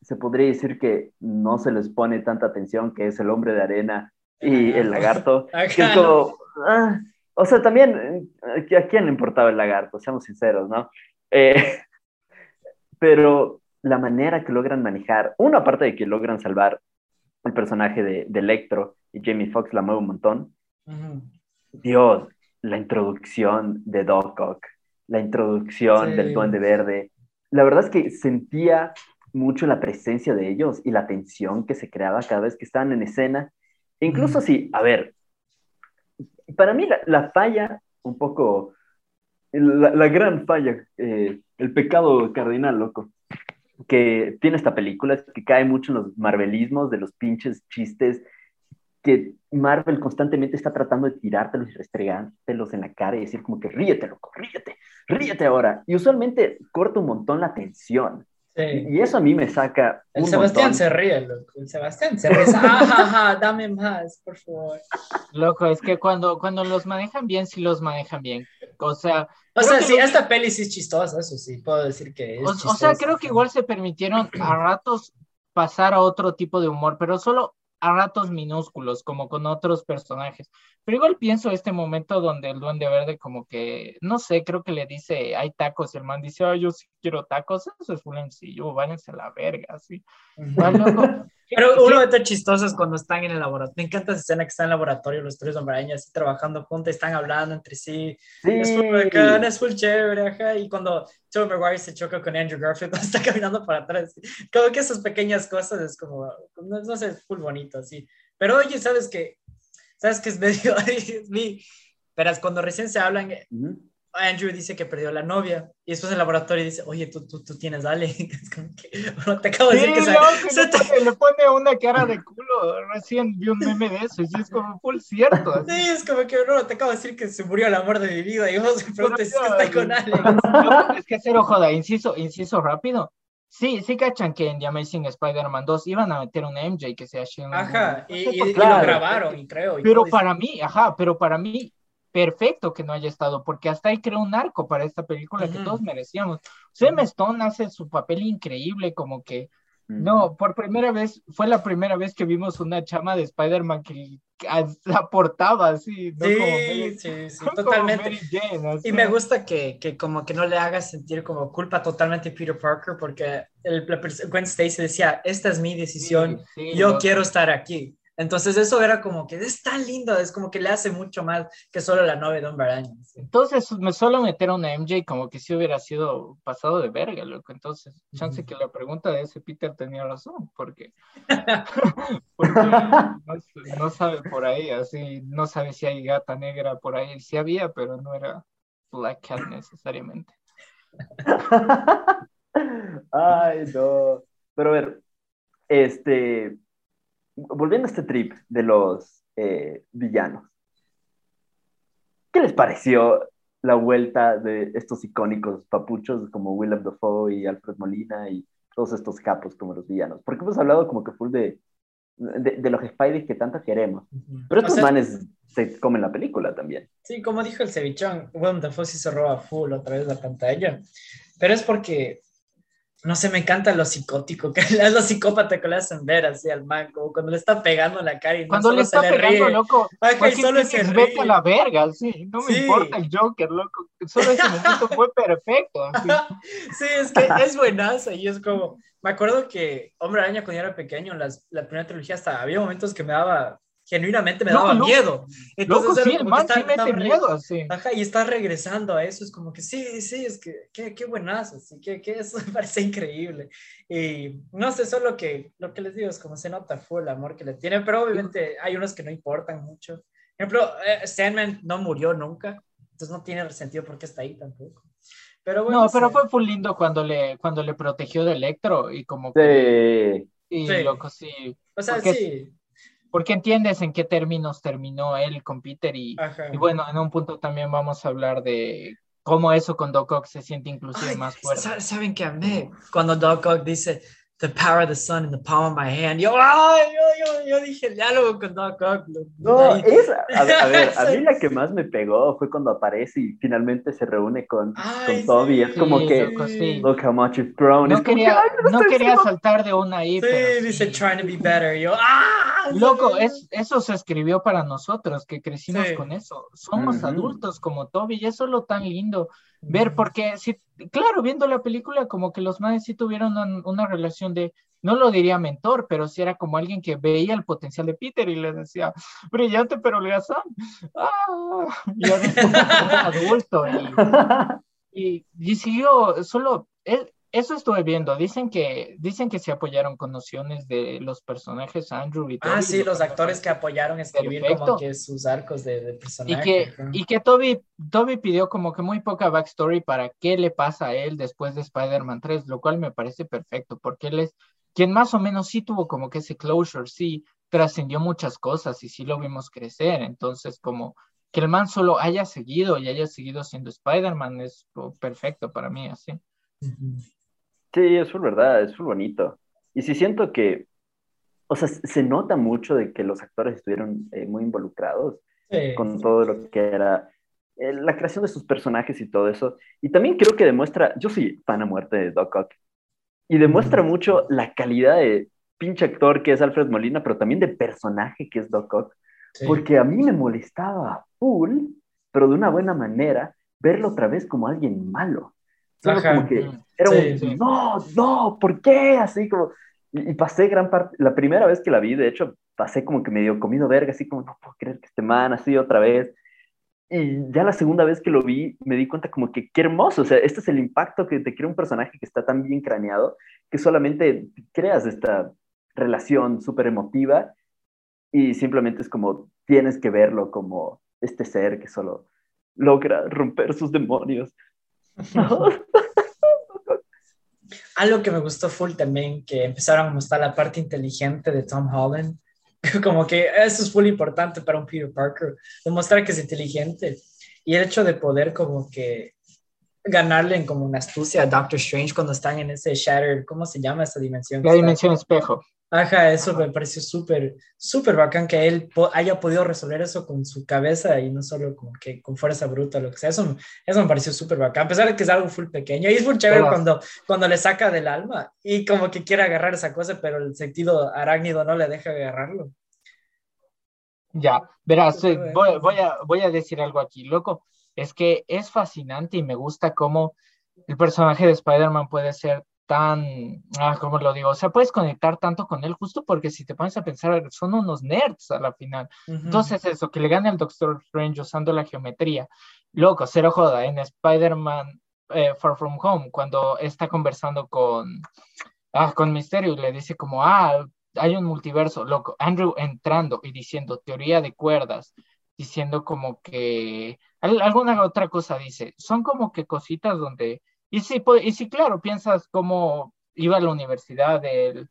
se podría decir que no se les pone tanta atención, que es el hombre de arena y el lagarto. [LAUGHS] Que es como, ah, o sea, también, eh, ¿a quién le importaba el lagarto? Seamos sinceros, ¿no? Eh, [LAUGHS] pero la manera que logran manejar, una aparte de que logran salvar el personaje de, Electro y Jamie Foxx la mueve un montón. Dios, la introducción de Doc Ock, la introducción del Duende Verde. La verdad es que sentía mucho la presencia de ellos y la tensión que se creaba cada vez que estaban en escena. E incluso si, a ver, para mí la, falla, un poco, la, gran falla, eh, el pecado cardinal, loco, que tiene esta película es que cae mucho en los marvelismos de los pinches chistes que Marvel constantemente está tratando de tirártelos y restregártelos en la cara y decir como que ríete, loco, ríete, ríete ahora. Y usualmente corta un montón la tensión. Y eso a mí me saca. El Sebastián se ríe, loco. El Sebastián se ríe. Ah, dame más, por favor. Loco, es que cuando, cuando los manejan bien, sí los manejan bien. O sea. O sea, sí, esta peli sí es chistosa, eso sí, puedo decir que es. O, o sea, creo que igual se permitieron a ratos pasar a otro tipo de humor, pero solo a ratos minúsculos, como con otros personajes. Pero igual pienso este momento donde el duende verde como que, no sé, creo que le dice, hay tacos, y el man dice, ay, yo sí quiero tacos, eso es un sencillo, váyanse a la verga, así. [LAUGHS] Pero uno de estos chistosos es cuando están en el laboratorio. Me encanta esa escena que están en el laboratorio, los tres hombrañas así trabajando juntos, están hablando entre sí. Es full bacán, es full chévere, ajá. Y cuando Joe Maguire se choca con Andrew Garfield, [LAUGHS] cuando está caminando para atrás. Como que esas pequeñas cosas es como, no, no sé, es full bonito, así. Pero oye, ¿sabes qué? ¿Sabes qué es medio? [LAUGHS] Verás, cuando recién se hablan, Andrew dice que perdió la novia y después el laboratorio dice, oye, tú, tú, tú tienes Ale. [LAUGHS] Es como que, bueno, te acabo de decir que, se, [LAUGHS] se le, pone, le, pone, una cara de culo. Recién vi un meme de eso y es como full cierto. Así. Sí, es como que no, te acabo de decir que se murió el amor de mi vida y vos me preguntas si está con Ale. es que cero joda, inciso, inciso rápido. Sí, sí cachan que en The Amazing Spider-Man 2 iban a meter un MJ que sea Shin. Ajá, y, y, y, lo grabaron, y creo. Y pero para mí, ajá, pero para mí, perfecto que no haya estado, porque hasta ahí creó un arco para esta película que todos merecíamos. Sam Stone hace su papel increíble, como que, no, por primera vez, fue la primera vez que vimos una chama de Spider-Man que aportaba [LAUGHS] así, ¿no? Sí, sí, sí, totalmente. y me gusta que, que, como que no le haga sentir como culpa totalmente a Peter Parker, porque el, Gwen Stacy decía, esta es mi decisión, yo quiero estar aquí. Entonces eso era como que es tan lindo, es como que le hace mucho más que solo la novia de Don Baraña. Entonces me solo meter a una MJ como que si hubiera sido pasado de verga, loco. Entonces, chance que la pregunta de ese Peter tenía razón, porque, [LAUGHS] [LAUGHS] no, sabe por ahí, así, no sabe si hay gata negra por ahí, sí había, pero no era Black Cat necesariamente. [LAUGHS] Ay, no. Pero a ver, este, volviendo a este trip de los eh, villanos, ¿qué les pareció la vuelta de estos icónicos papuchos como Willem Dafoe y Alfred Molina y todos estos capos como los villanos? Porque hemos hablado como que full de, de, los Spidey que tanto queremos. Pero estos manes se comen la película también. Sí, como dijo el cevichón, Willem Dafoe sí se roba full otra vez la pantalla. Pero es porque no sé, me encanta lo psicótico, que es [LAUGHS] lo psicópata que le hacen ver así al man, como cuando le está pegando la cara y no cuando le está se pegando, le ríe. loco, Ay, solo se ríe. vete a la verga, sí, no me sí. importa el Joker, loco, solo ese momento fue perfecto. Así. [LAUGHS] sí, es que es buenazo y es como, me acuerdo que Hombre Araña cuando yo era pequeño, las, la primera trilogía hasta había momentos que me daba genuinamente me daba miedo. Entonces, loco, sí, el man sí mete miedo, sí. Ajá, y está regresando a eso, es como que sí, sí, es que qué, qué buenazo, sí, que, que eso me [LAUGHS] parece increíble. Y no sé, solo que lo que les digo es como se nota fue el amor que le tiene, pero obviamente hay unos que no importan mucho. Por ejemplo, eh, Sandman no murió nunca, entonces no tiene sentido porque está ahí tampoco. Pero bueno, no, pero fue muy lindo cuando le, cuando le protegió de Electro y como que... Sí. Y sí. loco, sí. O sea, sí porque entiendes en qué términos terminó él con Peter y, y, bueno, en un punto también vamos a hablar de cómo eso con Doc Ock se siente inclusive Ay, más fuerte. ¿Saben qué amé? Cuando Doc Ock dice, the power of the sun in the palm of my hand. Yo, ay, yo, yo, yo dije el diálogo con Doc Ock. No, es, a, a, ver, a mí [LAUGHS] la que más me pegó fue cuando aparece y finalmente se reúne con, ay, con Toby. Sí, es como sí, que, sí. look how much you've grown. No es como quería, que, no quería saltar de una ahí. Sí, dice trying to be better. Yo, ¡ah! Loco, es, eso se escribió para nosotros, que crecimos Sí. con eso. Somos adultos como Toby y eso es lo tan lindo ver, porque sí, claro, viendo la película, como que los madres sí tuvieron un- una relación de, no lo diría mentor, pero sí era como alguien que veía el potencial de Peter y le decía, brillante pero holgazán. Ah, y ahora es como adulto y, y, y siguió, solo, él- eso estuve viendo, dicen que, dicen que se apoyaron con nociones de los personajes Andrew y Toby. Ah, sí, lo los que actores que apoyaron escribir Perfecto. como que sus arcos de, de y personaje. que, ajá. y que Toby, Toby pidió como que muy poca backstory para qué le pasa a él después de Spider-Man 3, lo cual me parece perfecto, porque él es quien más o menos sí tuvo como que ese closure, sí trascendió muchas cosas y sí lo vimos crecer, entonces como que el man solo haya seguido y haya seguido siendo Spider-Man es oh, perfecto para mí, así. Sí, es full verdad, es full bonito. Y sí siento que, o sea, se nota mucho de que los actores estuvieron eh, muy involucrados Sí. con todo lo que era eh, la creación de sus personajes y todo eso. Y también creo que demuestra, yo soy fan a muerte de Doc Ock, y demuestra mucho la calidad de pinche actor que es Alfred Molina, pero también de personaje que es Doc Ock, porque a mí me molestaba full, pero de una buena manera, verlo otra vez como alguien malo. Como que era Sí, un, sí. no, no, ¿por qué? Así como, y, y pasé gran parte, la primera vez que la vi, de hecho, pasé como que medio comido verga, así como, no puedo creer que este man, así otra vez. Y ya la segunda vez que lo vi, me di cuenta como que qué hermoso, o sea, este es el impacto que te crea un personaje que está tan bien craneado, que solamente creas esta relación súper emotiva y simplemente es como, tienes que verlo como este ser que solo logra romper sus demonios. [LAUGHS] Algo que me gustó full también, que empezaron a mostrar la parte inteligente de Tom Holland, [LAUGHS] como que eso es full importante para un Peter Parker, demostrar que es inteligente. Y el hecho de poder como que ganarle en como una astucia a Doctor Strange cuando están en ese Shattered, ¿cómo se llama esa dimensión? La dimensión espejo. Ajá, eso me pareció súper, súper bacán que él haya podido resolver eso con su cabeza y no solo como que con fuerza bruta o lo que sea. Eso, eso me pareció súper bacán, a pesar de que es algo full pequeño. Y es muy chévere cuando, cuando le saca del alma y como que quiere agarrar esa cosa, pero el sentido arácnido no le deja agarrarlo. Ya, verás, eh, voy, voy, a, voy a decir algo aquí, loco. Es que es fascinante y me gusta cómo el personaje de Spider-Man puede ser tan, ah, ¿cómo lo digo? O sea, puedes conectar tanto con él justo porque si te pones a pensar, son unos nerds a la final. Entonces, eso, que le gane al Doctor Strange usando la geometría. Loco, cero joda, en Spider-Man eh, Far From Home, cuando está conversando con, ah, con Mysterio, le dice como, ah, hay un multiverso, loco. Andrew entrando y diciendo teoría de cuerdas, diciendo como que alguna otra cosa dice. Son como que cositas donde y sí, y sí, claro, piensas cómo iba a la universidad del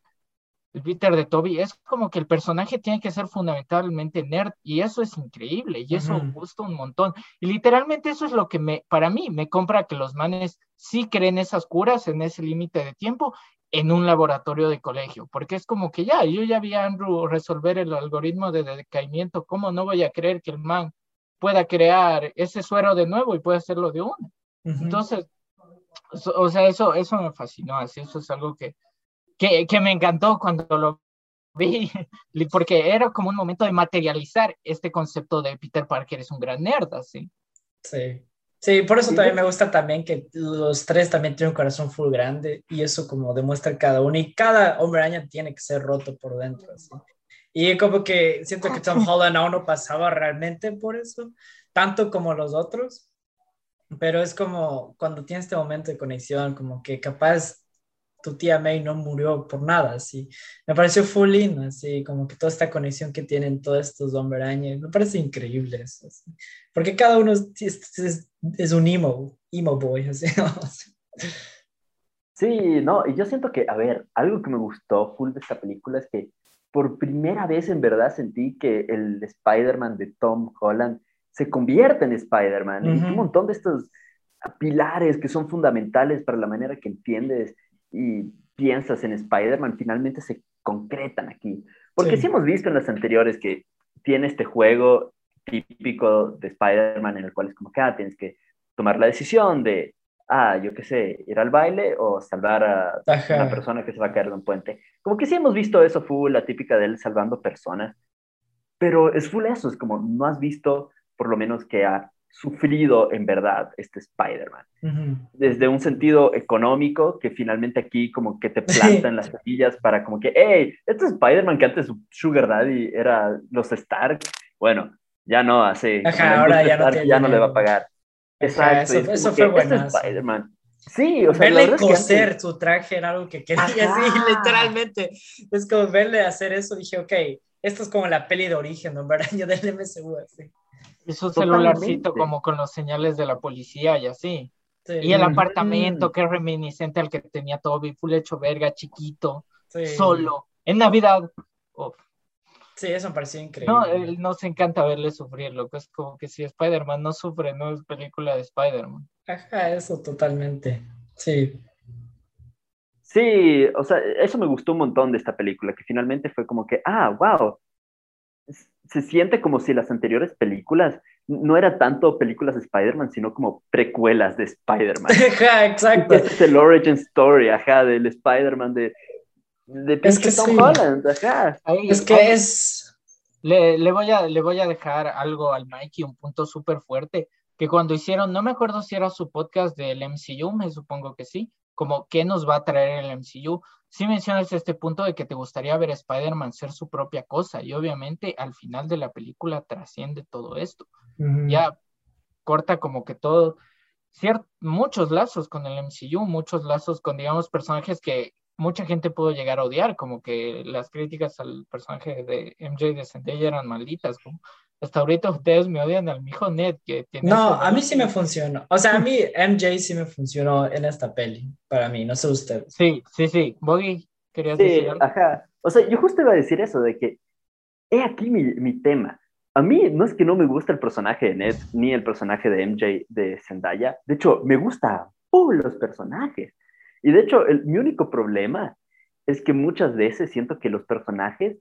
Peter de Toby, es como que el personaje tiene que ser fundamentalmente nerd y eso es increíble y eso gusta un montón. Y literalmente eso es lo que me, para mí, me compra que los manes sí creen esas curas en ese límite de tiempo en un laboratorio de colegio, porque es como que ya, yo ya vi a Andrew resolver el algoritmo de decaimiento, ¿cómo no voy a creer que el man pueda crear ese suero de nuevo y pueda hacerlo de uno? Entonces, o sea, eso, eso me fascinó, así, eso es algo que, que, que, me encantó cuando lo vi, [LAUGHS] porque era como un momento de materializar este concepto de Peter Parker es un gran nerd, así. Sí. Sí, por eso también me gusta también que los tres también tienen un corazón full grande y eso como demuestra cada uno y cada hombre araña tiene que ser roto por dentro. Así. Y como que siento que Tom Holland aún no pasaba realmente por eso, tanto como los otros, pero es como cuando tienes este momento de conexión, como que capaz tu tía May no murió por nada, así. Me pareció full lindo, así, como que toda esta conexión que tienen todos estos Hombre me parece increíble eso, Porque cada uno es, es, un emo, emo boy, [LAUGHS] así. Sí, no, y yo siento que, a ver, algo que me gustó full de esta película es que por primera vez en verdad sentí que el Spider-Man de Tom Holland se convierte en Spider-Man. Y un montón de estos pilares que son fundamentales para la manera que entiendes y piensas en Spider-Man finalmente se concretan aquí. Porque sí. hemos visto en las anteriores que tiene este juego típico de Spider-Man en el cual es como que ah, tienes que tomar la decisión de, ah, yo qué sé, ir al baile o salvar a una persona que se va a caer de un puente. Como que sí hemos visto eso, full, la típica de él salvando personas. Pero es full eso, es como no has visto por lo menos que ha sufrido en verdad este Spider-Man. Desde un sentido económico, que finalmente aquí como que te plantan las semillas para como que, hey, este Spider-Man que antes su Sugar Daddy era los Stark, bueno, ya no hace, ahora ya, no, ya no, le va a pagar. Exacto. eso, fue bueno. Este Spider-Man. Sí, o sea, verle coser su traje era algo que quería, [LAUGHS] sí, literalmente. Es como verle hacer eso, dije, ok, esto es como la peli de origen, ¿no? [LAUGHS] Yo del MSU, así. Y su celularcito como con los señales de la policía y así. Y el apartamento que es reminiscente al que tenía Toby, full hecho verga, chiquito, solo, en Navidad. Sí, eso me pareció increíble. No, nos encanta verle sufrir, loco. Es como que si Spider-Man no sufre, no es película de Spider-Man. Ajá, eso totalmente. Sí. Sí, o sea, eso me gustó un montón de esta película, que finalmente fue como que, ah, wow, se siente como si las anteriores películas no era tanto películas de Spider-Man, sino como precuelas de Spider-Man. [LAUGHS] Ajá, exacto. Es el origin story, ajá, del Spider-Man de, de es que Tom Holland, ajá. es que es... Le, le, voy a, le voy a dejar algo al Mikey, un punto súper fuerte, que cuando hicieron, no me acuerdo si era su podcast del MCU, me supongo que sí, como qué nos va a traer el MCU, sí mencionas este punto de que te gustaría ver a Spider-Man ser su propia cosa y obviamente al final de la película trasciende todo esto. Ya corta como que todo, muchos lazos con el MCU, muchos lazos con, digamos, personajes que mucha gente pudo llegar a odiar, como que las críticas al personaje de MJ de Zendaya eran malditas, como hasta ahorita ustedes me odian al mijo Ned que tiene... No, a mí sí me funcionó. O sea, a mí MJ sí me funcionó en esta peli, para mí, no sé usted. Sí, sí, sí. Boggy, querías Sí, decir algo? ajá. O sea, yo justo iba a decir eso, de que he aquí mi, mi tema. A mí no es que no me gusta el personaje de Ned, ni el personaje de MJ de Zendaya. De hecho, me gusta full los personajes. Y de hecho, el, mi único problema es que muchas veces siento que los personajes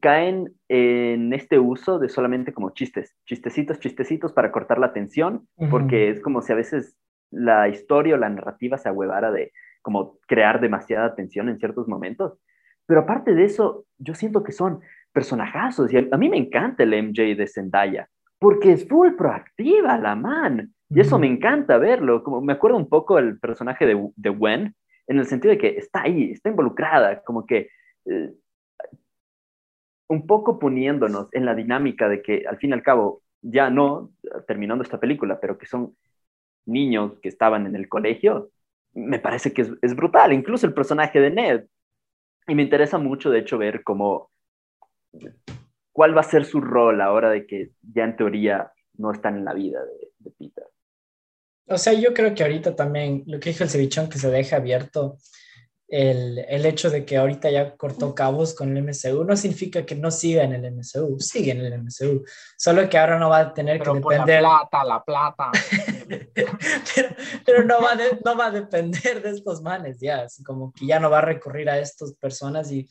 caen en este uso de solamente como chistes, chistecitos, chistecitos para cortar la atención, porque es como si a veces la historia o la narrativa se ahuevara de como crear demasiada tensión en ciertos momentos. Pero aparte de eso, yo siento que son personajazos y a, mí me encanta el MJ de Zendaya, porque es full proactiva la man. Y eso me encanta verlo. Como me acuerdo un poco el personaje de, de Gwen, en el sentido de que está ahí, está involucrada, como que eh, un poco poniéndonos en la dinámica de que al fin y al cabo, ya no, terminando esta película, pero que son niños que estaban en el colegio, me parece que es, brutal, incluso el personaje de Ned. Y me interesa mucho, de hecho, ver cómo, cuál va a ser su rol ahora de que ya en teoría no están en la vida de, de Peter. O sea, yo creo que ahorita también, lo que dijo el cevichón, que se deja abierto el, el hecho de que ahorita ya cortó cabos con el MCU, no significa que no siga en el MCU, sigue en el MCU, solo que ahora no va a tener Pero que por la depender, plata, la plata. [LAUGHS] pero, pero no, va de- no va a depender de estos manes, ya, así como que ya no va a recurrir a estas personas y,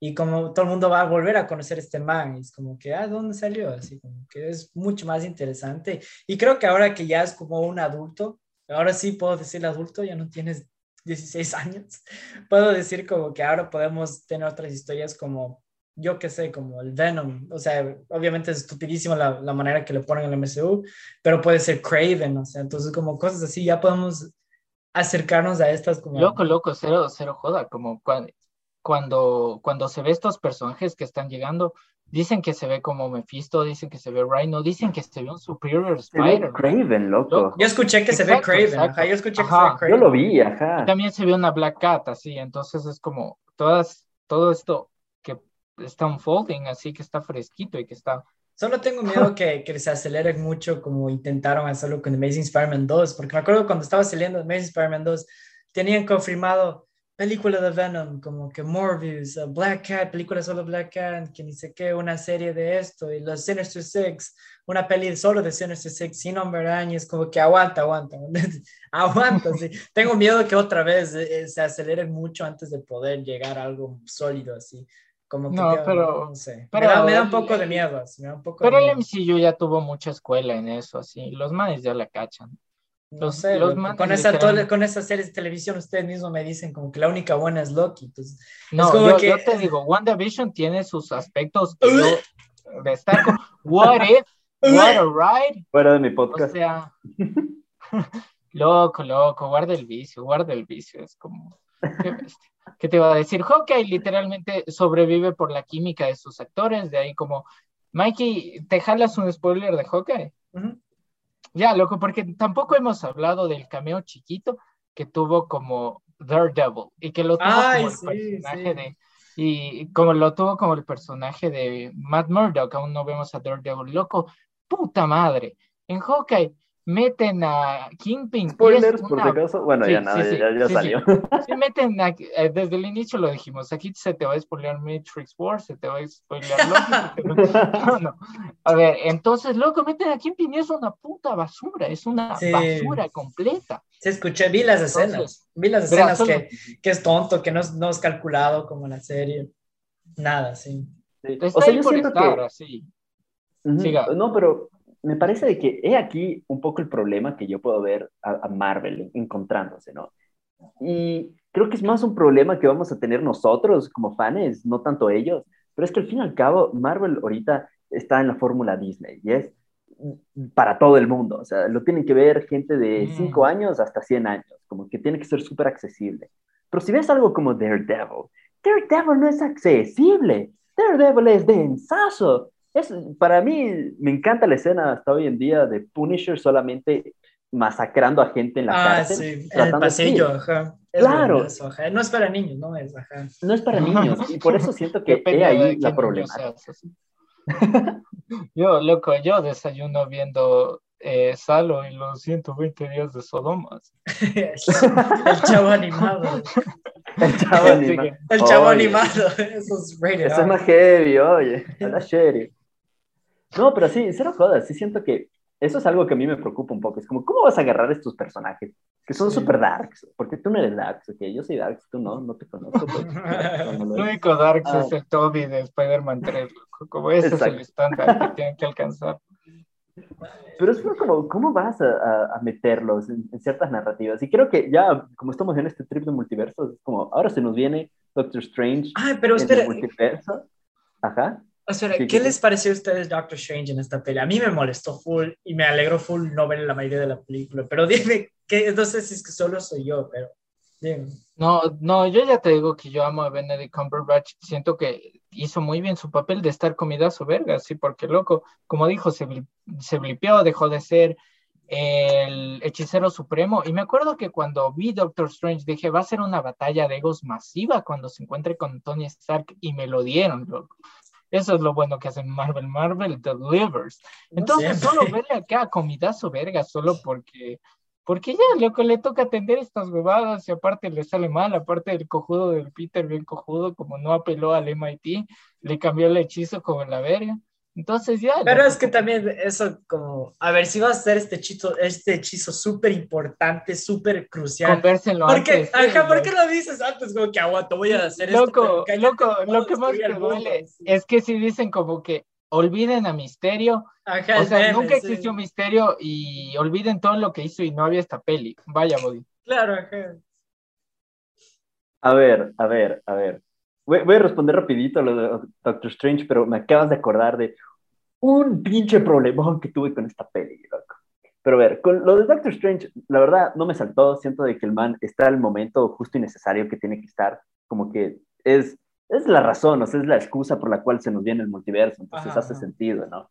y como todo el mundo va a volver a conocer este man, y es como que, ah, ¿dónde salió? Así como que es mucho más interesante. Y creo que ahora que ya es como un adulto, ahora sí puedo decir adulto, ya no tienes 16 [LAUGHS] años, puedo decir como que ahora podemos tener otras historias como, yo qué sé, como el Venom, o sea, obviamente es estupidísimo la, la manera que le ponen en el MCU, pero puede ser Craven, o sea, entonces como cosas así, ya podemos acercarnos a estas como... Loco, loco, cero, cero joda, como cua- cuando, cuando se ve estos personajes que están llegando, dicen que se ve como Mephisto, dicen que se ve Rhino, dicen que se ve un Superior Se ve Spider. Craven, loco. Yo escuché que se ve Exacto, Craven, exacto. ajá, yo escuché que Ajá, se ve Craven. Yo lo vi, ajá. También se ve una Black Cat, así, entonces es como todas, todo esto que está unfolding, así que está fresquito y que está... Solo tengo miedo que, que se aceleren mucho como intentaron hacerlo con Amazing Spider-Man 2, porque me acuerdo cuando estaba saliendo Amazing Spider-Man 2, tenían confirmado película de Venom, como que Morbius, uh, Black Cat, película solo Black Cat, que ni sé qué, una serie de esto, y los Sinister Six, una peli solo de Sinister Six, sin hombre es como que aguanta, aguanta, [LAUGHS] aguanta, sí. [LAUGHS] Tengo miedo que otra vez eh, se aceleren mucho antes de poder llegar a algo sólido así. Como que No, pero- no sé. pero me, da, me da un el- poco de el- miedo, así, me da un poco de Pero el miedo. MCU ya tuvo mucha escuela en eso, así, los manes ya la cachan. No Los- sé, los con, esa, tole- con esas series de televisión ustedes mismos me dicen como que la única buena es Loki. Entonces, No, como yo, que- yo te digo, WandaVision tiene sus aspectos que yo [LAUGHS] destaco. What if, what a ride, Fuera de mi o podcast. sea, [LAUGHS] loco, loco, guarda el vicio, guarda el vicio, es como, qué bestia. ¿Qué te iba a decir? Hawkeye literalmente sobrevive por la química de sus actores, de ahí como, Mikey, ¿te jalas un spoiler de Hawkeye? ujú. Ya, loco, porque tampoco hemos hablado del cameo chiquito que tuvo como Daredevil y que lo tuvo Ay, como el personaje sí. de y como lo tuvo como el personaje de Matt Murdock, aún no vemos a Daredevil, loco, puta madre. En Hawkeye meten a Kingpin. Spoilers, por si una- acaso. Bueno, Sí, ya sí, nada, sí, ya, ya sí, sí. salió. Sí, meten a- eh, desde el inicio lo dijimos, aquí se te va a spoilear Matrix Wars, se te va a spoilear Loki, te no, [LAUGHS] no. A ver, entonces, loco, meten a Kingpin y es una puta basura, es una Sí. basura completa. Sí, escuché, vi las Entonces, escenas. Vi las escenas solo- que, que es tonto, que no, es- no es calculado como la serie. Nada, sí. Sí. O sea, yo por siento estar, que. así. Ujú. Siga. No, pero me parece de que he aquí un poco el problema que yo puedo ver a, a Marvel encontrándose, ¿no? Y creo que es más un problema que vamos a tener nosotros como fans, no tanto ellos, pero es que al fin y al cabo Marvel ahorita está en la fórmula Disney y es para todo el mundo, o sea, lo tienen que ver gente de Mm. 5 años hasta 100 años, como que tiene que ser súper accesible. Pero si ves algo como Daredevil, Daredevil no es accesible, Daredevil es densazo. Es, para mí, me encanta la escena hasta hoy en día de Punisher solamente masacrando a gente en la Ah, cárcel. sí, en el tratando de- pasillo, ajá. Es Claro. buenazo, ajá. No es para niños, no es, ajá. No es para niños, y por eso siento [LAUGHS] que he ahí la problemática. [LAUGHS] yo, loco, yo desayuno viendo eh, Salo y los 120 días de Sodomas. [LAUGHS] el chavo animado. El chavo animado. El chavo animado. Eso es rated Eso es más heavy, oye. La serie. No, pero sí, cero jodas. Sí siento que eso es algo que a mí me preocupa un poco. Es como, ¿cómo vas a agarrar estos personajes que son súper darks? Porque tú no eres darks, ¿ok? Yo soy darks, tú no, no te conozco. Pues, [LAUGHS] el único darks es ah. el Toby de Spider-Man 3, Como ese es el estándar que tienen que alcanzar. [LAUGHS] Pero es como, ¿cómo vas a, a meterlos en, ciertas narrativas? Y creo que ya, como estamos en este trip de multiversos, es como, ahora se nos viene Doctor Strange Ay, pero en el multiverso. Ajá. O sea, ¿qué, les pareció a ustedes Doctor Strange en esta pelea? A mí me molestó full y me alegró full no ver la mayoría de la película, pero [LAUGHS] dime, que, no sé si es que solo soy yo, pero dime. No, no, yo ya te digo que yo amo a Benedict Cumberbatch, siento que hizo muy bien su papel de estar comidazo verga, sí, porque loco, como dijo, se, se blipeó, dejó de ser el hechicero supremo. Y me acuerdo que cuando vi Doctor Strange dije, va a ser una batalla de egos masiva cuando se encuentre con Tony Stark y me lo dieron, loco. Eso es lo bueno que hacen Marvel. Marvel delivers. Entonces, [LAUGHS] solo verle acá comidazo verga, solo porque, porque ya lo que le toca atender estas huevadas y aparte le sale mal, aparte del cojudo del Peter, bien cojudo, como no apeló al MIT, le cambió el hechizo como la verga. Entonces ya. Pero es que también eso como, a ver, si vas a hacer este hechizo, este hechizo súper importante, súper crucial. Convérselo ¿Por qué, ajá, ¿por qué lo dices antes? Como que aguanto, voy a hacer loco, esto. Loco, lo que más me duele es que si dicen como que olviden a Misterio, o sea, nunca existió Misterio y olviden todo lo que hizo y no había esta peli. Vaya, Body. Claro, ajá. A ver, a ver, a ver. Voy, a responder rapidito a lo de Doctor Strange, pero me acabas de acordar de un pinche problemón que tuve con esta peli, loco. Pero a ver, con lo de Doctor Strange, la verdad no me saltó, siento de que el man está al momento justo y necesario que tiene que estar, como que es, es la razón, o sea, es la excusa por la cual se nos viene el multiverso, entonces hace sentido, ¿no?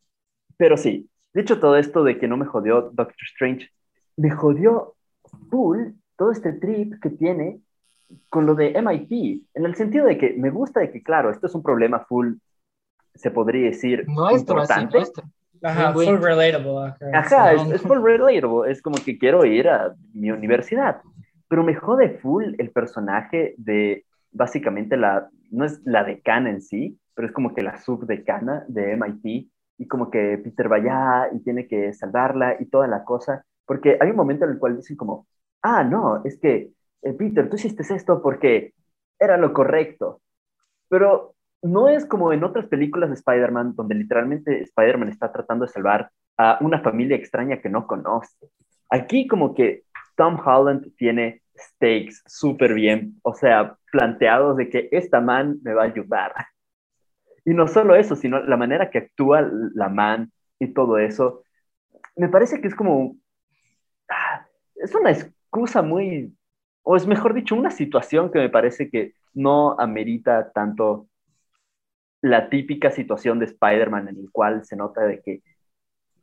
Pero sí, dicho todo esto de que no me jodió Doctor Strange, me jodió full todo este trip que tiene con lo de MIT, en el sentido de que me gusta de que, claro, esto es un problema full, se podría decir, importante. Ajá, full relatable. Ajá, es, full relatable, es como que quiero ir a mi universidad, pero me jode full el personaje de, básicamente, la, no es la decana en sí, pero es como que la subdecana de MIT, y como que Peter vaya y tiene que salvarla y toda la cosa, porque hay un momento en el cual dicen como, ah, no, es que eh, Peter, tú hiciste esto porque era lo correcto. Pero no es como en otras películas de Spider-Man, donde literalmente Spider-Man está tratando de salvar a una familia extraña que no conoce. Aquí como que Tom Holland tiene stakes súper bien, o sea, planteados de que esta man me va a ayudar. Y no solo eso, sino la manera que actúa la man y todo eso, me parece que es como, ah, es una excusa muy o es mejor dicho, una situación que me parece que no amerita tanto la típica situación de Spider-Man en el cual se nota de que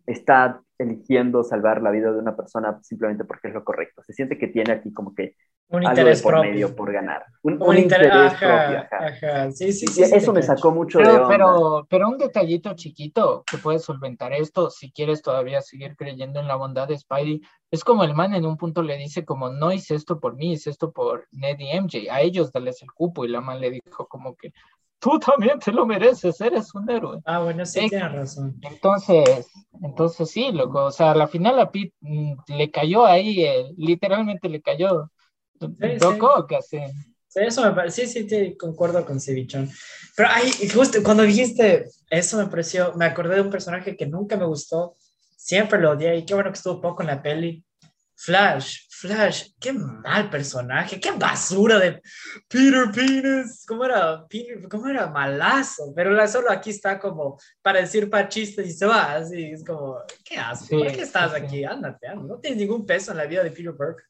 está eligiendo salvar la vida de una persona simplemente porque es lo correcto. Se siente que tiene aquí como que un interés por propio. medio por ganar. Un, interés, propio. Sí, sí, sí, eso me sacó mucho pero, de onda. Pero, pero un detallito chiquito que puede solventar esto, si quieres todavía seguir creyendo en la bondad de Spidey, es como el man en un punto le dice como, no hice esto por mí, hice esto por Ned y MJ, a ellos dales el cupo, y la man le dijo como que, tú también te lo mereces, eres un héroe. Ah, bueno, sí, tienes razón. Entonces, entonces sí, loco, o sea, a la final a Pete mm, le cayó ahí, eh, literalmente le cayó Sí, eso me parece, sí, sí, concuerdo con Cevichón. Pero ay, justo cuando dijiste eso me pareció, me acordé de un personaje que nunca me gustó, siempre lo odié y qué bueno que estuvo poco en la peli. Flash, Flash, qué mal personaje, qué basura de Peter Penis, ¿cómo era? ¿Cómo era? Malazo, pero solo aquí está como para decir para chistes y se va, así, es como, ¿qué haces? ¿Por qué estás aquí? Ándate, ándate, no tienes ningún peso en la vida de Peter Burke.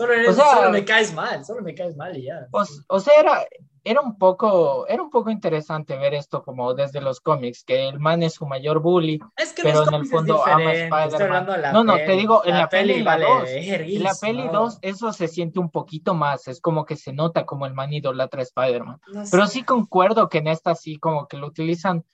Solo, me caes mal, solo me caes mal y ya. O, sea, era, era, un poco, era un poco interesante ver esto como desde los cómics, que el man es su mayor bully, pero en el fondo ama Spider-Man. No, no, te digo, en la, peli 2, en la peli 2 eso se siente un poquito más, es como que se nota como el man idolatra a Spider-Man. pero sí concuerdo que en esta sí como que lo utilizan